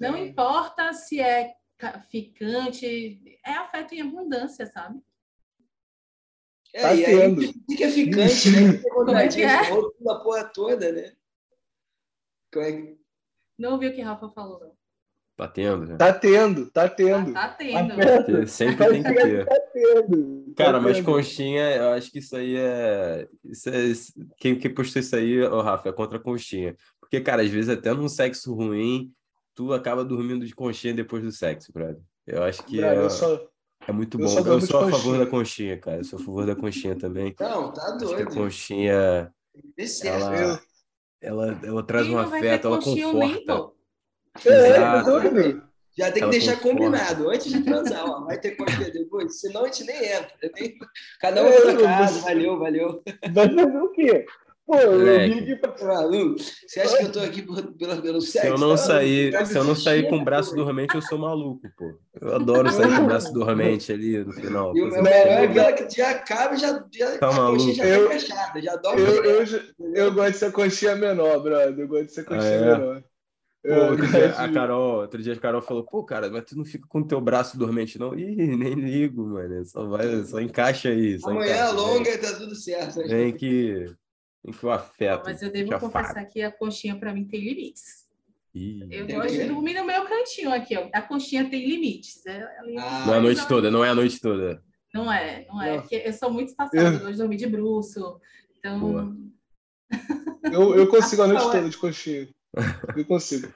Não importa se é ficante, é afeto em abundância, sabe? É, tá e aí fica ficante, né? Como é que é? A porra toda, né? Como é que... Não ouvi o que Rafa falou, não. Tá tendo, né? Tá tendo, tá tendo. tá, tá tendo. Tá Sempre tem que ter. Tá tendo. Cara, mas conchinha, eu acho que isso aí é. Isso é... Quem, quem postou isso aí, ô Rafa, é contra conchinha. Porque, cara, às vezes até num sexo ruim, tu acaba dormindo de conchinha depois do sexo, brother. Eu acho que é, sou... é muito bom. Eu, eu sou a favor da conchinha, cara. Eu sou a favor da conchinha também. Não, tá doido. Acho que a conchinha. Ela, ela, ela traz um afeto, ela conforta. É, Já tem que deixar combinado antes de transar, ó. Vai ter coisa depois, senão a gente nem entra. Nem... Cada um é, na casa, valeu, valeu. Vai fazer o quê? Pô, eu vim maluco. Você acha que eu tô aqui pelo, pelo sexo? Se eu não tá? sair, se eu não sair com o braço dormente, eu sou maluco, pô. Eu adoro sair com o braço dormente ali no final. E o melhor é aquela que já acaba já, já tá a coxinha já eu, fechada, já dorme. Eu, eu, eu, gosto de ser coxinha menor, brother. Eu gosto de ser coxinha ah, é? menor. Pô, outro dia, a Carol, outro dia a Carol falou, pô, cara, mas tu não fica com o teu braço dormente, não? Ih, nem ligo, mano. Só vai, só encaixa aí. Só Amanhã encaixa, longa e tá tudo certo. Né? Vem que, vem que o afeto. Mas eu devo confessar que a conchinha para mim tem limites. Ih, eu gosto de dormir no meu cantinho aqui, ó. A conchinha tem limites. É, ah, não é a noite toda, não é a noite toda. Não é, não é. Porque eu sou muito espaçada, eu gosto de dormir de bruxo. Então. Eu, eu consigo a noite toda de conchinha. Eu consigo.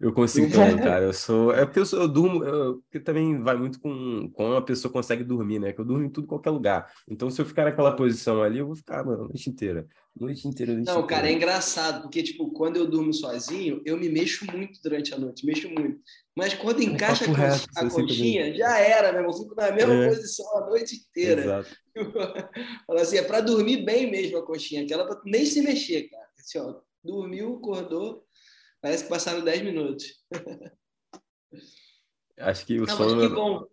Eu consigo também, cara. Eu sou. É porque eu, sou, eu durmo. Eu, porque também vai muito com como a pessoa consegue dormir, né? Que eu durmo em tudo qualquer lugar. Então, se eu ficar naquela posição ali, eu vou ficar, mano, a noite inteira. Noite inteira, noite Não, cara, é inteira. engraçado, porque, tipo, quando eu durmo sozinho, eu me mexo muito durante a noite, mexo muito. Mas quando encaixa a, papo con- reto, a sempre conchinha, já era, né? Eu fico na mesma É. posição a noite inteira. Exato. Fala assim, é pra dormir bem mesmo a conchinha, aquela pra nem se mexer, cara. Assim, ó, dormiu, acordou, parece que passaram 10 minutos. Acho que o Não, sono. que bom.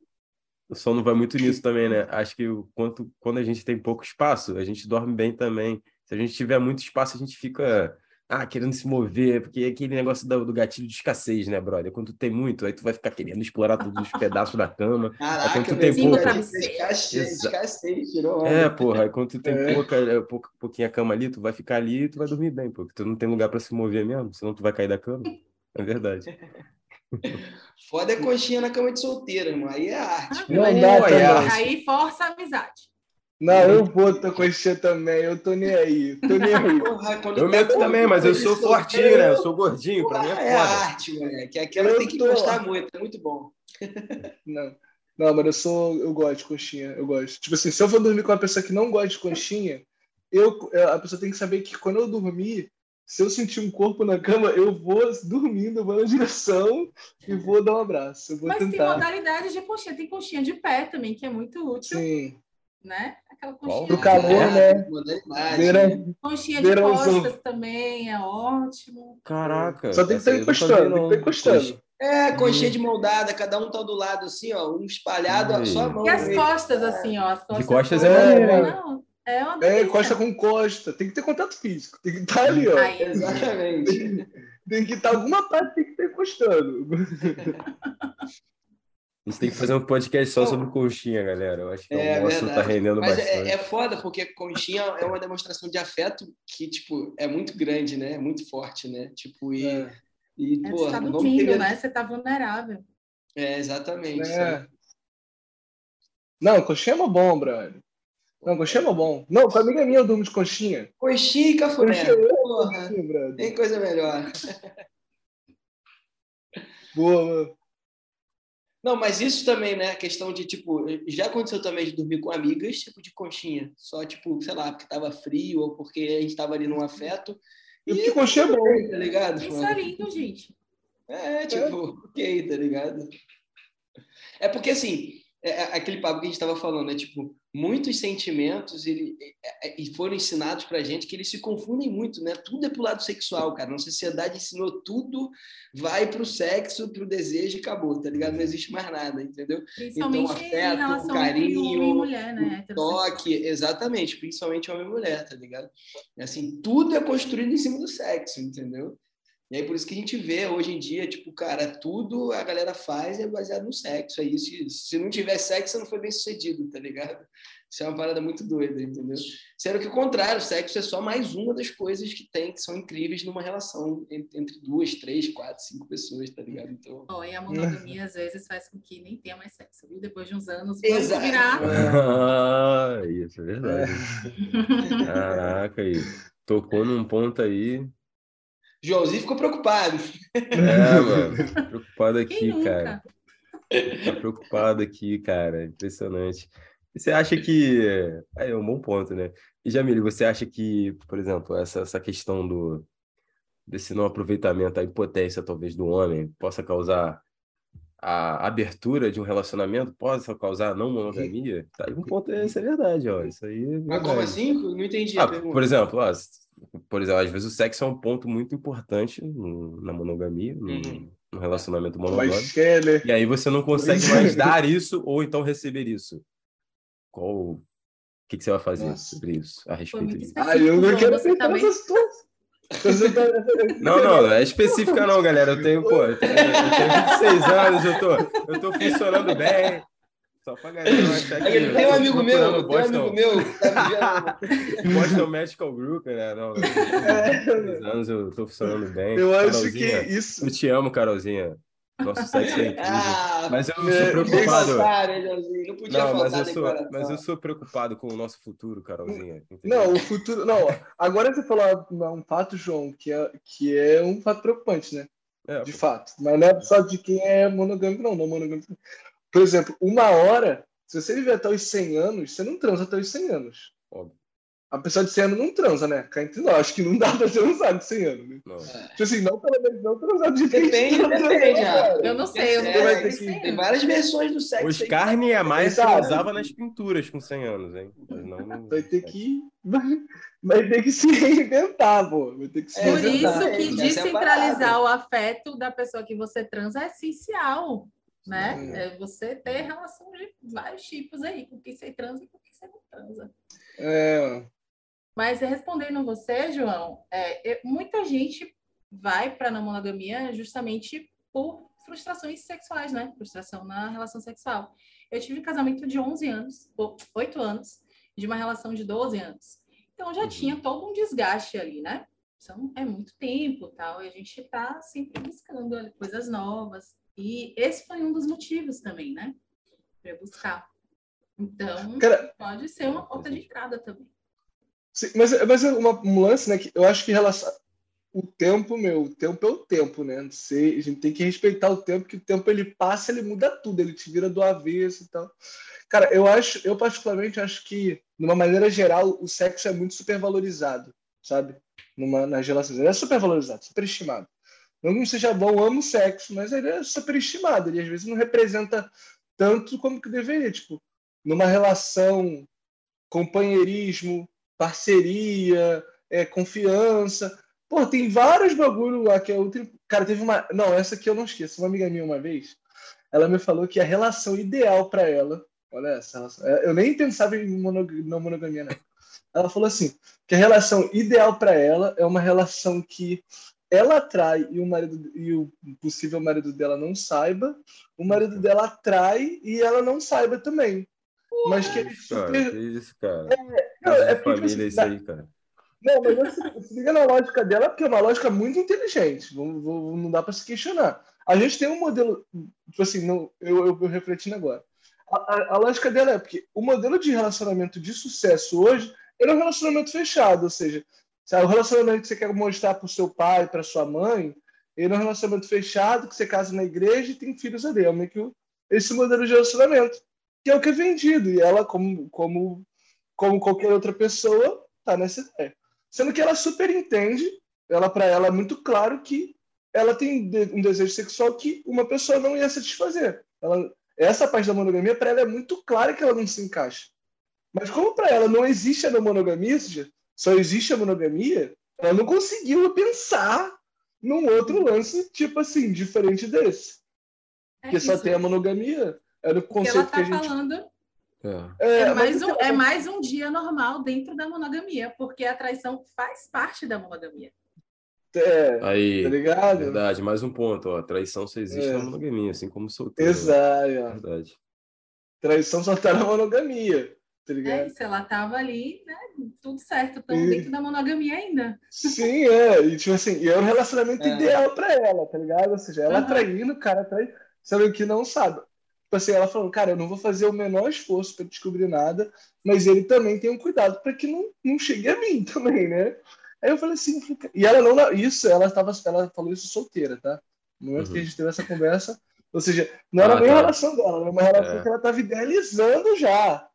O sono vai muito nisso também, né? Acho que o quanto, quando a gente tem pouco espaço, a gente dorme bem também. Se a gente tiver muito espaço, a gente fica ah, querendo se mover, porque é aquele negócio do, do gatilho de escassez, né, brother? Quando tu tem muito, aí tu vai ficar querendo explorar todos os pedaços da cama. Caraca, quando tu tem pouco- Escassez, escassez, tirou. É, porra, aí quando tu tem É. pouca, é, pouca, pouquinha cama ali, tu vai ficar ali e tu vai dormir bem, porque tu não tem lugar pra se mover mesmo, senão tu vai cair da cama. É verdade. Foda é conchinha na cama de solteiro, irmão. Aí é arte. Não Aí- dá Pô, é. também. Aí força a amizade. Não, eu vou conchinha também. Eu tô nem aí. Tô nem aí. Porra, Eu tá meto também, mas eu sou fortinho, né? Eu sou gordinho, pra mim é é foda. arte, moleque. Aquela Eu tem que tô- gostar muito, é muito bom. Não. Não, mas eu sou. Eu gosto de conchinha. Eu gosto. Tipo assim, se eu for dormir com uma pessoa que não gosta de conchinha, eu, a pessoa tem que saber que quando eu dormir, se eu sentir um corpo na cama, eu vou dormindo, eu vou na direção e vou dar um abraço. Eu vou Mas tem tentar. modalidades de conchinha. Tem conchinha de pé também, que é muito útil, Sim. Né? Aquela conchinha. Pro calor, É, né? Conchinha de costas também é ótimo. Caraca. Só tem que estar encostando, tem que estar encostando. É, Hum. conchinha de moldada, cada um tá do lado, assim, ó, um espalhado, ó, só a mão. E as costas, assim, ó. As costas costas é maneiro. Não, é uma É, encosta com costa. Tem que ter contato físico. Tem que estar ali, ó. Aí, Exatamente. Tem que estar alguma parte tem que estar encostando. A gente tem que fazer um podcast só sobre conchinha, galera. Eu acho que É, o nosso tá rendendo Mas bastante. é, é foda, porque conchinha é uma demonstração de afeto que, tipo, é muito grande, né? É muito forte, né? Tipo, e, É. e é, pô, você tá não vamos ter dormindo, medo. né? Você tá vulnerável. É, exatamente. É. Não, conchinha é mó bom, brother. Não, conchinha é bom. Não, com a amiga minha eu durmo de conchinha. Conchinha e cafuné. Conchinha é Porra, tem coisa melhor. Boa. Não, mas isso também, né? A questão de, tipo, já aconteceu também de dormir com amigas, tipo, de conchinha. Só, tipo, sei lá, porque tava frio ou porque a gente tava ali num afeto. E porque conchinha é bom. Tá ligado? Isso é lindo, gente. É, tipo, ok, tá ligado? É porque, assim, é, é aquele papo que a gente estava falando, é tipo, muitos sentimentos ele, é, é, e foram ensinados pra gente que eles se confundem muito, né? Tudo é pro lado sexual, cara. Nossa sociedade ensinou tudo, vai pro sexo, pro desejo e acabou, tá ligado? Não existe mais nada, entendeu? Principalmente afeto, em relação carinho, homem e mulher, né? Heterossexual. Toque, exatamente, principalmente homem e mulher, tá ligado? Assim, tudo é construído em cima do sexo, entendeu? E aí por isso que a gente vê hoje em dia, tipo, cara, tudo a galera faz é baseado no sexo. É isso. Se não tiver sexo, não foi bem sucedido, tá ligado? Isso é uma parada muito doida, entendeu? Sendo que o contrário, o sexo é só mais uma das coisas que tem, que são incríveis numa relação entre duas, três, quatro, cinco pessoas, tá ligado? Então. Ó, e a monogamia às vezes faz com que nem tenha mais sexo, viu? Depois de uns anos, Exato. virar. Ah, isso é verdade. Caraca, aí. Tocou num ponto aí. Joãozinho ficou preocupado. É, mano. Preocupado aqui, cara. Tô preocupado aqui, cara. Impressionante. E você acha que. Aí é um bom ponto, né? E Jamile, você acha que, por exemplo, essa, essa questão do desse não aproveitamento, a impotência talvez do homem, possa causar a abertura de um relacionamento, possa causar a não monogamia? Tá aí um ponto, isso é verdade, ó. Isso aí é Mas como assim? Não entendi Ah, por exemplo, ó, por exemplo, às vezes o sexo é um ponto muito importante no- na monogamia, no, Uhum. no relacionamento monogâmico. Keller. E aí você não consegue mais é. dar isso ou então receber isso. Qual o que, que você vai fazer Nossa. sobre isso, a respeito disso? Ah, eu não quero nessa situação. Tá- Não, não, não é específica não, galera. Eu tenho, pô, eu tenho, eu tenho 26 anos, eu tô, eu tô funcionando bem. Só pra galera não achar que eu tem um amigo meu, procurando tem um amigo meu que tá vivendo. Boston Medical Group, né? Não, eu tenho 26 anos, eu tô funcionando bem. Eu acho que Carolzinha, isso. Eu te amo, Carolzinha. Nosso sexo é incrível. Ah, Mas eu não É, sou não preocupado. Não podia Não, mas eu, sou, declaração. mas eu sou preocupado com o nosso futuro, Carolzinha. entendeu? Não, o futuro. Não, agora você falou um fato, João, que é, que é um fato preocupante, né? É, de pô. fato. Mas não é só de quem é monogâmico, não. não monogâmico. Por exemplo, uma hora, se você viver até os 100 anos, você não transa até os 100 anos. Óbvio. A pessoa de 100 anos não transa, né? Cá entre nós, acho que não dá pra transar de 100 anos. Né? Não. Tipo assim, não pelo menos não transar de Depende, depende. Transa, eu não sei, eu não é, que... Tem várias versões do sexo. Os carne é mais transava nas pinturas com 100 anos, hein? Não, não... Vai ter que... Vai ter que se reinventar, pô. Vai ter que se é, Por isso que descentralizar o afeto da pessoa que você transa é essencial, né? É você ter relação de vários tipos aí, com quem você transa e com quem você não transa. É... Mas respondendo você, João, é, muita gente vai para a não monogamia justamente por frustrações sexuais, né? Frustração na relação sexual. Eu tive um casamento de 11 anos, 8 anos, de uma relação de 12 anos. Então já uhum. tinha todo um desgaste ali, né? Então é muito tempo tal, e a gente está sempre buscando coisas novas. E esse foi um dos motivos também, né? Para buscar. Então, Cara, pode ser uma porta de entrada também. Sim, mas, mas é uma, um lance, né? Que eu acho que relação, o tempo, meu, o tempo é o tempo, né? Você, a gente tem que respeitar o tempo, que o tempo ele passa, ele muda tudo, ele te vira do avesso e tal. Cara, eu acho, eu particularmente acho que, de uma maneira geral, o sexo é muito supervalorizado, sabe? Numa, nas relações. Ele é supervalorizado, superestimado. Não que seja bom, eu amo sexo, mas ele é superestimado. Ele às vezes não representa tanto como que deveria. Tipo, numa relação, companheirismo, parceria, é, confiança. Pô, tem vários bagulho lá que é outro. Cara, teve uma. Não, essa aqui eu não esqueço. Uma amiga minha uma vez, ela me falou que a relação ideal para ela. Olha essa relação. É, eu nem pensava em monog... não monogamia, né? Ela falou assim: que a relação ideal para ela é uma relação que ela atrai e o marido e o possível marido dela não saiba, o marido dela atrai e ela não saiba também. Mas que ele cara, que isso, cara. É, não, é porque, família assim, isso aí, cara. Não, mas você, se liga na lógica dela, porque é uma lógica muito inteligente. Não, não dá para se questionar. A gente tem um modelo, tipo assim, não, eu, eu, eu refletindo agora. A, a, a, lógica dela é porque o modelo de relacionamento de sucesso hoje é um relacionamento fechado, ou seja, o relacionamento que você quer mostrar para o seu pai, para sua mãe, ele é um relacionamento fechado, que você casa na igreja e tem filhos ali. É meio que esse modelo de relacionamento que é o que é vendido. E ela, como, como, como qualquer outra pessoa, tá nessa ideia. Sendo que ela super entende, ela para ela é muito claro que ela tem um desejo sexual que uma pessoa não ia satisfazer. Ela, essa parte da monogamia para ela é muito clara que ela não se encaixa. Mas como para ela não existe a monogamia, só existe a monogamia, ela não conseguiu pensar num outro lance tipo assim diferente desse. É que só tem a monogamia. Era o conceito ela tá que a gente... falando. É. É, é mais um, é mais um dia normal dentro da monogamia, porque a traição faz parte da monogamia. É, Aí, tá ligado? Verdade, mais um ponto, ó. Traição só existe é. na monogamia, assim como solteiro. Exato. Verdade. Traição só tá na monogamia, tá ligado? É isso, ela tava ali, né? Tudo certo, estamos e... dentro da monogamia ainda. Sim, é. E tipo assim, e é um relacionamento é. ideal pra ela, tá ligado? Ou seja, ela uhum. traindo, o cara trai, sabe que não sabe. Tipo assim, ela falou, cara, eu não vou fazer o menor esforço para descobrir nada, mas ele também tem um cuidado para que não, não chegue a mim também, né? Aí eu falei assim, e ela não, isso, ela tava, ela falou isso solteira, tá? No momento uhum. que a gente teve essa conversa, ou seja, não era ah, nem tá. a relação dela, era uma relação é. que ela estava idealizando já.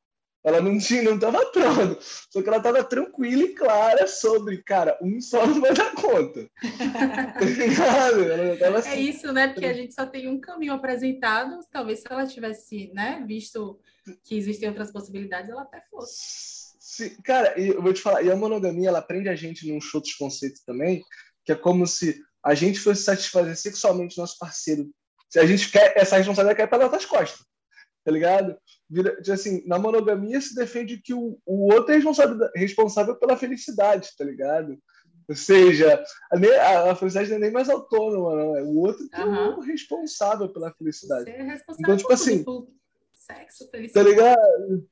Ela não tinha, não estava pronta. Só que ela estava tranquila e clara sobre, cara, um só não vai dar conta. Tá assim. É isso, né? Porque a gente só tem um caminho apresentado. Talvez se ela tivesse, né, visto que existem outras possibilidades, ela até fosse. Sim, cara, eu vou te falar, e a monogamia, ela prende a gente num show dos conceitos também, que é como se a gente fosse satisfazer sexualmente nosso parceiro. Se a gente quer, essa responsabilidade cai para nossas costas, tá ligado? vira, assim, na monogamia se defende que o, o outro é responsável, responsável pela felicidade, tá ligado? Ou seja, a, a, felicidade não é nem mais autônoma, não. É o outro que uhum. é o responsável pela felicidade. Você é responsável então, tipo assim, por sexo, felicidade. Tá ligado?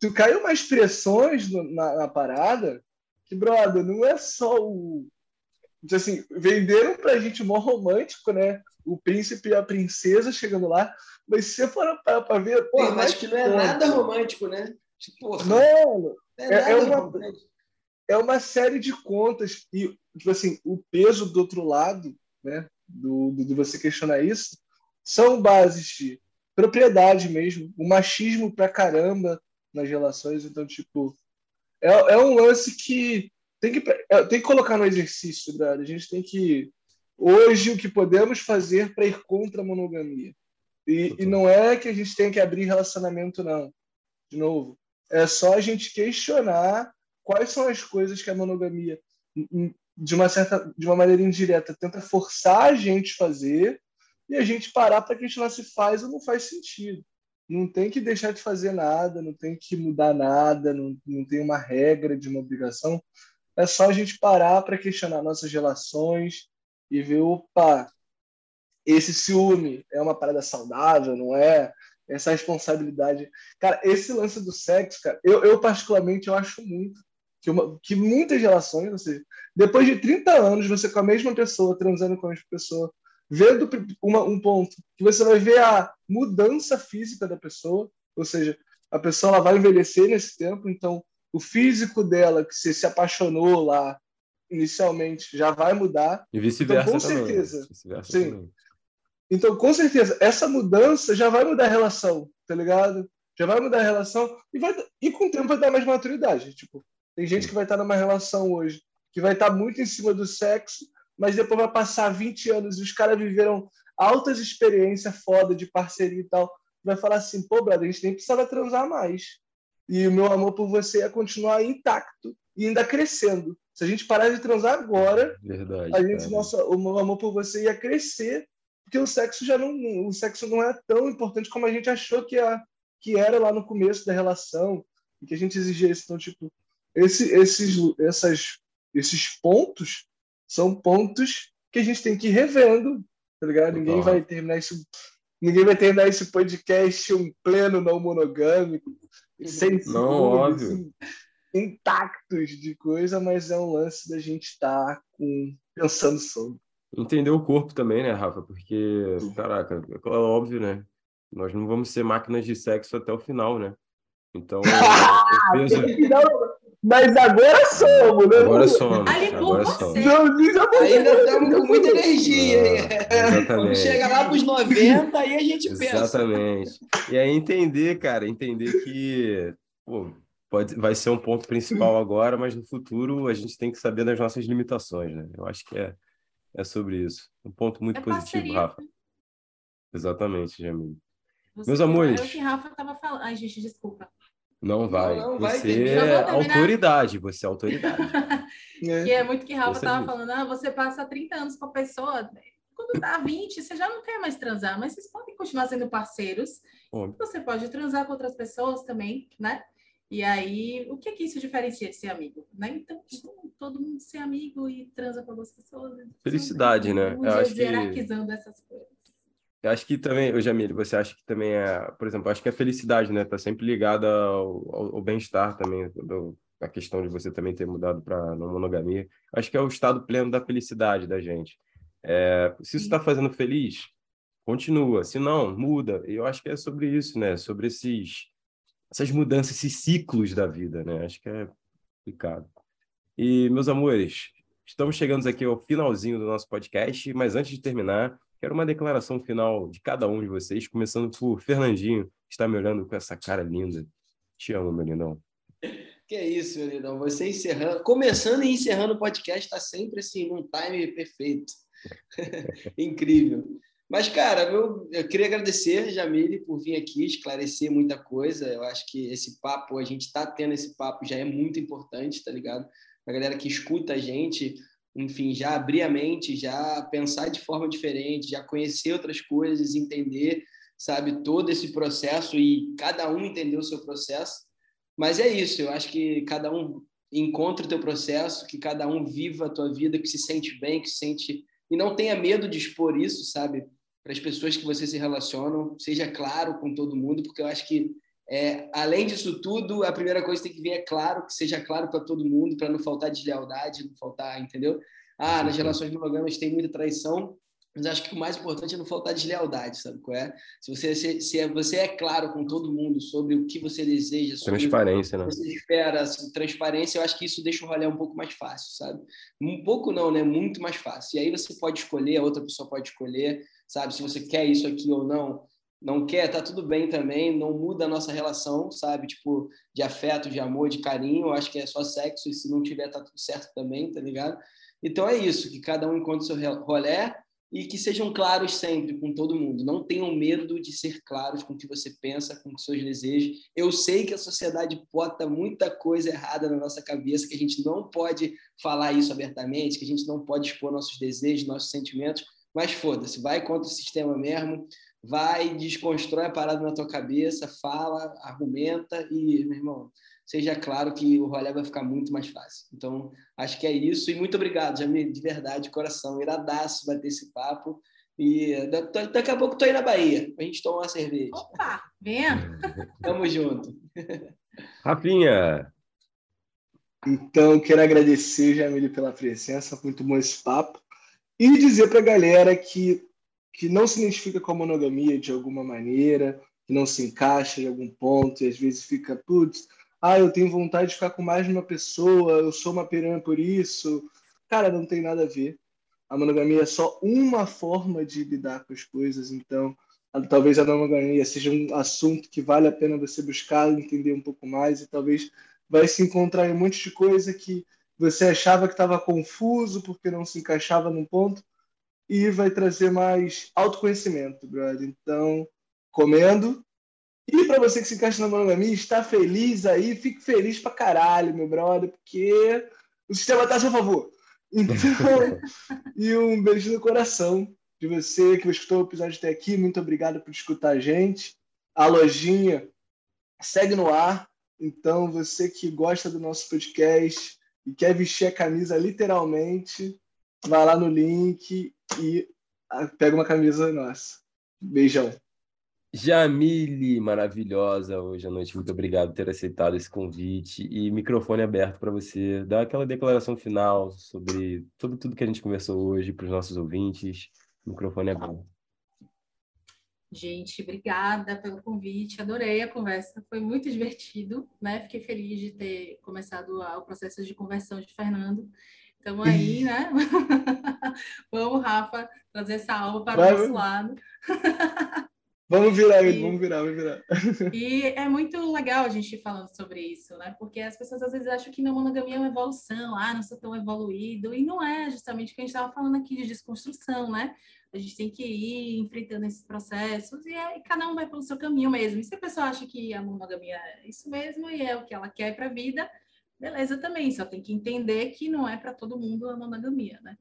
Tu caiu umas pressões no, na, na, parada que, brother, não é só o. Assim, venderam pra gente mó romântico, né? O príncipe e a princesa chegando lá. Mas se você for para ver. Pô, mas que não é nada romântico, né? Tipo, não, é, é, é, uma, é uma série de contas. E, tipo assim, o peso do outro lado, né? do, do, de você questionar isso são bases de propriedade mesmo, o machismo pra caramba nas relações. Então, tipo, é, é um lance que tem que, é, tem que colocar no exercício, brother. A gente tem que. Hoje, o que podemos fazer para ir contra a monogamia. E, e não é que a gente tem que abrir relacionamento, não. De novo, é só a gente questionar quais são as coisas que a monogamia, de uma certa, de uma maneira indireta, tenta forçar a gente fazer e a gente parar para questionar se faz ou não faz sentido. Não tem que deixar de fazer nada, não tem que mudar nada, não, não tem uma regra de uma obrigação. É só a gente parar para questionar nossas relações e ver, opa, esse ciúme é uma parada saudável, não é? Essa responsabilidade. Cara, esse lance do sexo, cara, eu, eu particularmente eu acho muito que, uma, que muitas relações, ou seja, depois de 30 anos, você com a mesma pessoa, transando com a mesma pessoa, vendo uma, um ponto que você vai ver a mudança física da pessoa, ou seja, a pessoa ela vai envelhecer nesse tempo, então o físico dela, que você se apaixonou lá inicialmente, já vai mudar. E vice-versa então, com certeza. Vice Sim. Também. Então, com certeza, essa mudança já vai mudar a relação, tá ligado? Já vai mudar a relação e, vai, e com o tempo vai dar mais maturidade. Tipo, tem gente que vai estar numa relação hoje que vai estar muito em cima do sexo, mas depois vai passar 20 anos e os caras viveram altas experiências foda de parceria e tal. Vai falar assim, pô, brother, a gente nem precisava transar mais. E o meu amor por você ia continuar intacto e ainda crescendo. Se a gente parar de transar agora, Verdade, a gente, nossa, o meu amor por você ia crescer porque o sexo já não, o sexo não é tão importante como a gente achou que, a, que era lá no começo da relação e que a gente exigia isso. Então, tipo, esse, esses, essas, esses pontos são pontos que a gente tem que ir revendo, tá ligado? Ninguém vai terminar isso, ninguém vai terminar esse podcast um pleno não monogâmico, sem não, óbvio. Assim, intactos de coisa, mas é um lance da gente estar tá com, pensando sobre entender o corpo também, né, Rafa? Porque, caraca, é óbvio, né? Nós não vamos ser máquinas de sexo até o final, né? Então, o peso... Mas agora somos, né? Agora somos. Ali agora somos. Ainda estamos com muita energia. Exatamente. Quando chega lá para os 90, aí a gente pensa. Exatamente. E aí entender, cara, entender que pô, pode, vai ser um ponto principal agora, mas no futuro a gente tem que saber das nossas limitações, né? Eu acho que é, é sobre isso. Um ponto muito é positivo, parceria. Rafa. Exatamente, Jamil. Meus amores. O que Rafa estava falando. Ai, gente, desculpa. Não vai. Não, não vai você é autoridade, você é autoridade. é. E é muito que Rafa estava falando, ah, você passa 30 anos com a pessoa, quando dá 20, você já não quer mais transar, mas vocês podem continuar sendo parceiros. Bom. Você pode transar com outras pessoas também, né? E aí, o que é que isso diferencia de ser amigo? Né? Então, todo mundo ser amigo e transa com algumas pessoas. Felicidade, né? Eu acho que... essas coisas. Eu acho que também, o Jamil, você acha que também é, por exemplo, acho que a felicidade, né, tá sempre ligada ao, ao, ao bem-estar também, do, a questão de você também ter mudado para não monogamia. Acho que é o estado pleno da felicidade da gente. É, se isso está fazendo feliz, continua. Se não, muda. E eu acho que é sobre isso, né? Sobre esses, essas mudanças, esses ciclos da vida, né? Acho que é complicado. E, meus amores, estamos chegando aqui ao finalzinho do nosso podcast, mas antes de terminar, Quero uma declaração final de cada um de vocês, começando por Fernandinho, que está me olhando com essa cara linda. Te amo, meu lindão. Que é isso, meu lindão. Você encerrando, começando e encerrando o podcast, está sempre assim, num time perfeito. Incrível. Mas, cara, eu, eu queria agradecer, Jamile, por vir aqui esclarecer muita coisa. Eu acho que esse papo, a gente está tendo esse papo, já é muito importante, tá ligado? A galera que escuta a gente, enfim, já abrir a mente, já pensar de forma diferente, já conhecer outras coisas, entender, sabe, todo esse processo e cada um entender o seu processo. Mas é isso, eu acho que cada um encontre o teu processo, que cada um viva a tua vida, que se sente bem, que se sente e não tenha medo de expor isso, sabe, para as pessoas que você se relacionam, seja claro com todo mundo, porque eu acho que é, além disso tudo, a primeira coisa que tem que vir é claro, que seja claro para todo mundo, para não faltar deslealdade, não faltar, entendeu? Ah, nas relações monogâmicas tem muita traição. Mas acho que o mais importante é não faltar deslealdade, sabe qual é? Se você, se, se é, você é claro com todo mundo sobre o que você deseja, sobre transparência, o que você espera, transparência, eu acho que isso deixa o rolê um pouco mais fácil, sabe? Um pouco não, né? Muito mais fácil. E aí você pode escolher, a outra pessoa pode escolher, sabe? Se você quer isso aqui ou não. Não quer, tá tudo bem também, não muda a nossa relação, sabe? Tipo, de afeto, de amor, de carinho, acho que é só sexo, e se não tiver, tá tudo certo também, tá ligado? Então é isso, que cada um encontre seu rolê, e que sejam claros sempre com todo mundo. Não tenham medo de ser claros com o que você pensa, com os seus desejos. Eu sei que a sociedade bota muita coisa errada na nossa cabeça, que a gente não pode falar isso abertamente, que a gente não pode expor nossos desejos, nossos sentimentos, mas foda-se, vai contra o sistema mesmo, vai, desconstrói a parada na tua cabeça, fala, argumenta e, meu irmão, seja claro que o rolê vai ficar muito mais fácil. Então, acho que é isso. E muito obrigado, Jamil, de verdade, de coração. Iradaço bater esse papo. E daqui a pouco tô aí na Bahia, a gente tomar uma cerveja. Opa, venha! Tamo junto. Rafinha! Então, quero agradecer, Jamile, pela presença, muito bom esse papo. E dizer para a galera que, que não se identifica com a monogamia de alguma maneira, que não se encaixa em algum ponto, e às vezes fica, putz, ah, eu tenho vontade de ficar com mais de uma pessoa, eu sou uma piranha por isso. Cara, não tem nada a ver. A monogamia é só uma forma de lidar com as coisas, então talvez a monogamia seja um assunto que vale a pena você buscar entender um pouco mais e talvez vai se encontrar em um monte de coisa que você achava que estava confuso porque não se encaixava num ponto e vai trazer mais autoconhecimento, brother. Então, comendo, e para você que se encaixa na monogamia, está feliz aí, fique feliz pra caralho, meu brother, porque o sistema está a seu favor. Então, e um beijo no coração de você que escutou o episódio até aqui. Muito obrigado por escutar a gente. A lojinha segue no ar. Então, você que gosta do nosso podcast e quer vestir a camisa literalmente, vai lá no link e ah, pega uma camisa nossa. Beijão. Jamile, maravilhosa hoje à noite. Muito obrigado por ter aceitado esse convite e microfone aberto para você dar aquela declaração final sobre, sobre tudo que a gente conversou hoje para os nossos ouvintes. O microfone aberto. Gente, obrigada pelo convite. Adorei a conversa, foi muito divertido, né? Fiquei feliz de ter começado o processo de conversão de Fernando. Estamos aí, né? Vamos, Rafa, trazer essa alma para o nosso lado. Vamos virar ele, vamos virar, vamos virar. E é muito legal a gente falando sobre isso, né? Porque as pessoas às vezes acham que na monogamia é uma evolução, ah, não sou tão evoluído, e não é justamente o que a gente estava falando aqui de desconstrução, né? A gente tem que ir enfrentando esses processos e, é, e cada um vai pelo seu caminho mesmo. E se a pessoa acha que a monogamia é isso mesmo e é o que ela quer para a vida, beleza também, só tem que entender que não é para todo mundo a monogamia, né?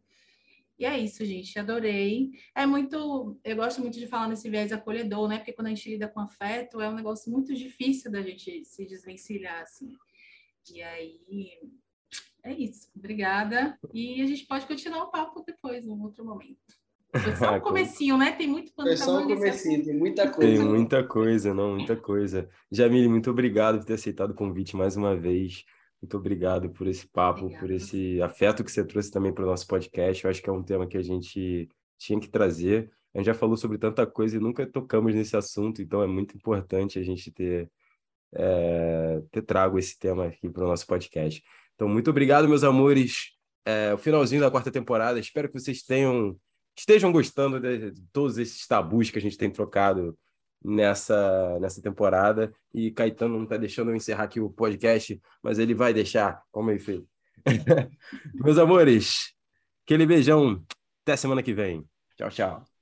E é isso, gente. Adorei. É muito. Eu gosto muito de falar nesse viés acolhedor, né? Porque quando a gente lida com afeto, é um negócio muito difícil da gente se desvencilhar, assim. E aí. É isso. Obrigada. E a gente pode continuar o papo depois, num outro momento. Foi só um comecinho, né? Tem muito pano Foi só um comecinho, tem muita coisa. Tem muita coisa, não, muita coisa. Jamile, muito obrigado por ter aceitado o convite mais uma vez. Muito obrigado por esse papo, Obrigada. por esse afeto que você trouxe também para o nosso podcast. Eu acho que é um tema que a gente tinha que trazer. A gente já falou sobre tanta coisa e nunca tocamos nesse assunto, então é muito importante a gente ter, é, ter trago esse tema aqui para o nosso podcast. Então, muito obrigado, meus amores. É, o finalzinho da quarta temporada. Espero que vocês tenham estejam gostando de, de todos esses tabus que a gente tem trocado nessa, nessa temporada. E Caetano não está deixando eu encerrar aqui o podcast, mas ele vai deixar, como ele fez. Meus amores, aquele beijão. Até semana que vem. Tchau, tchau.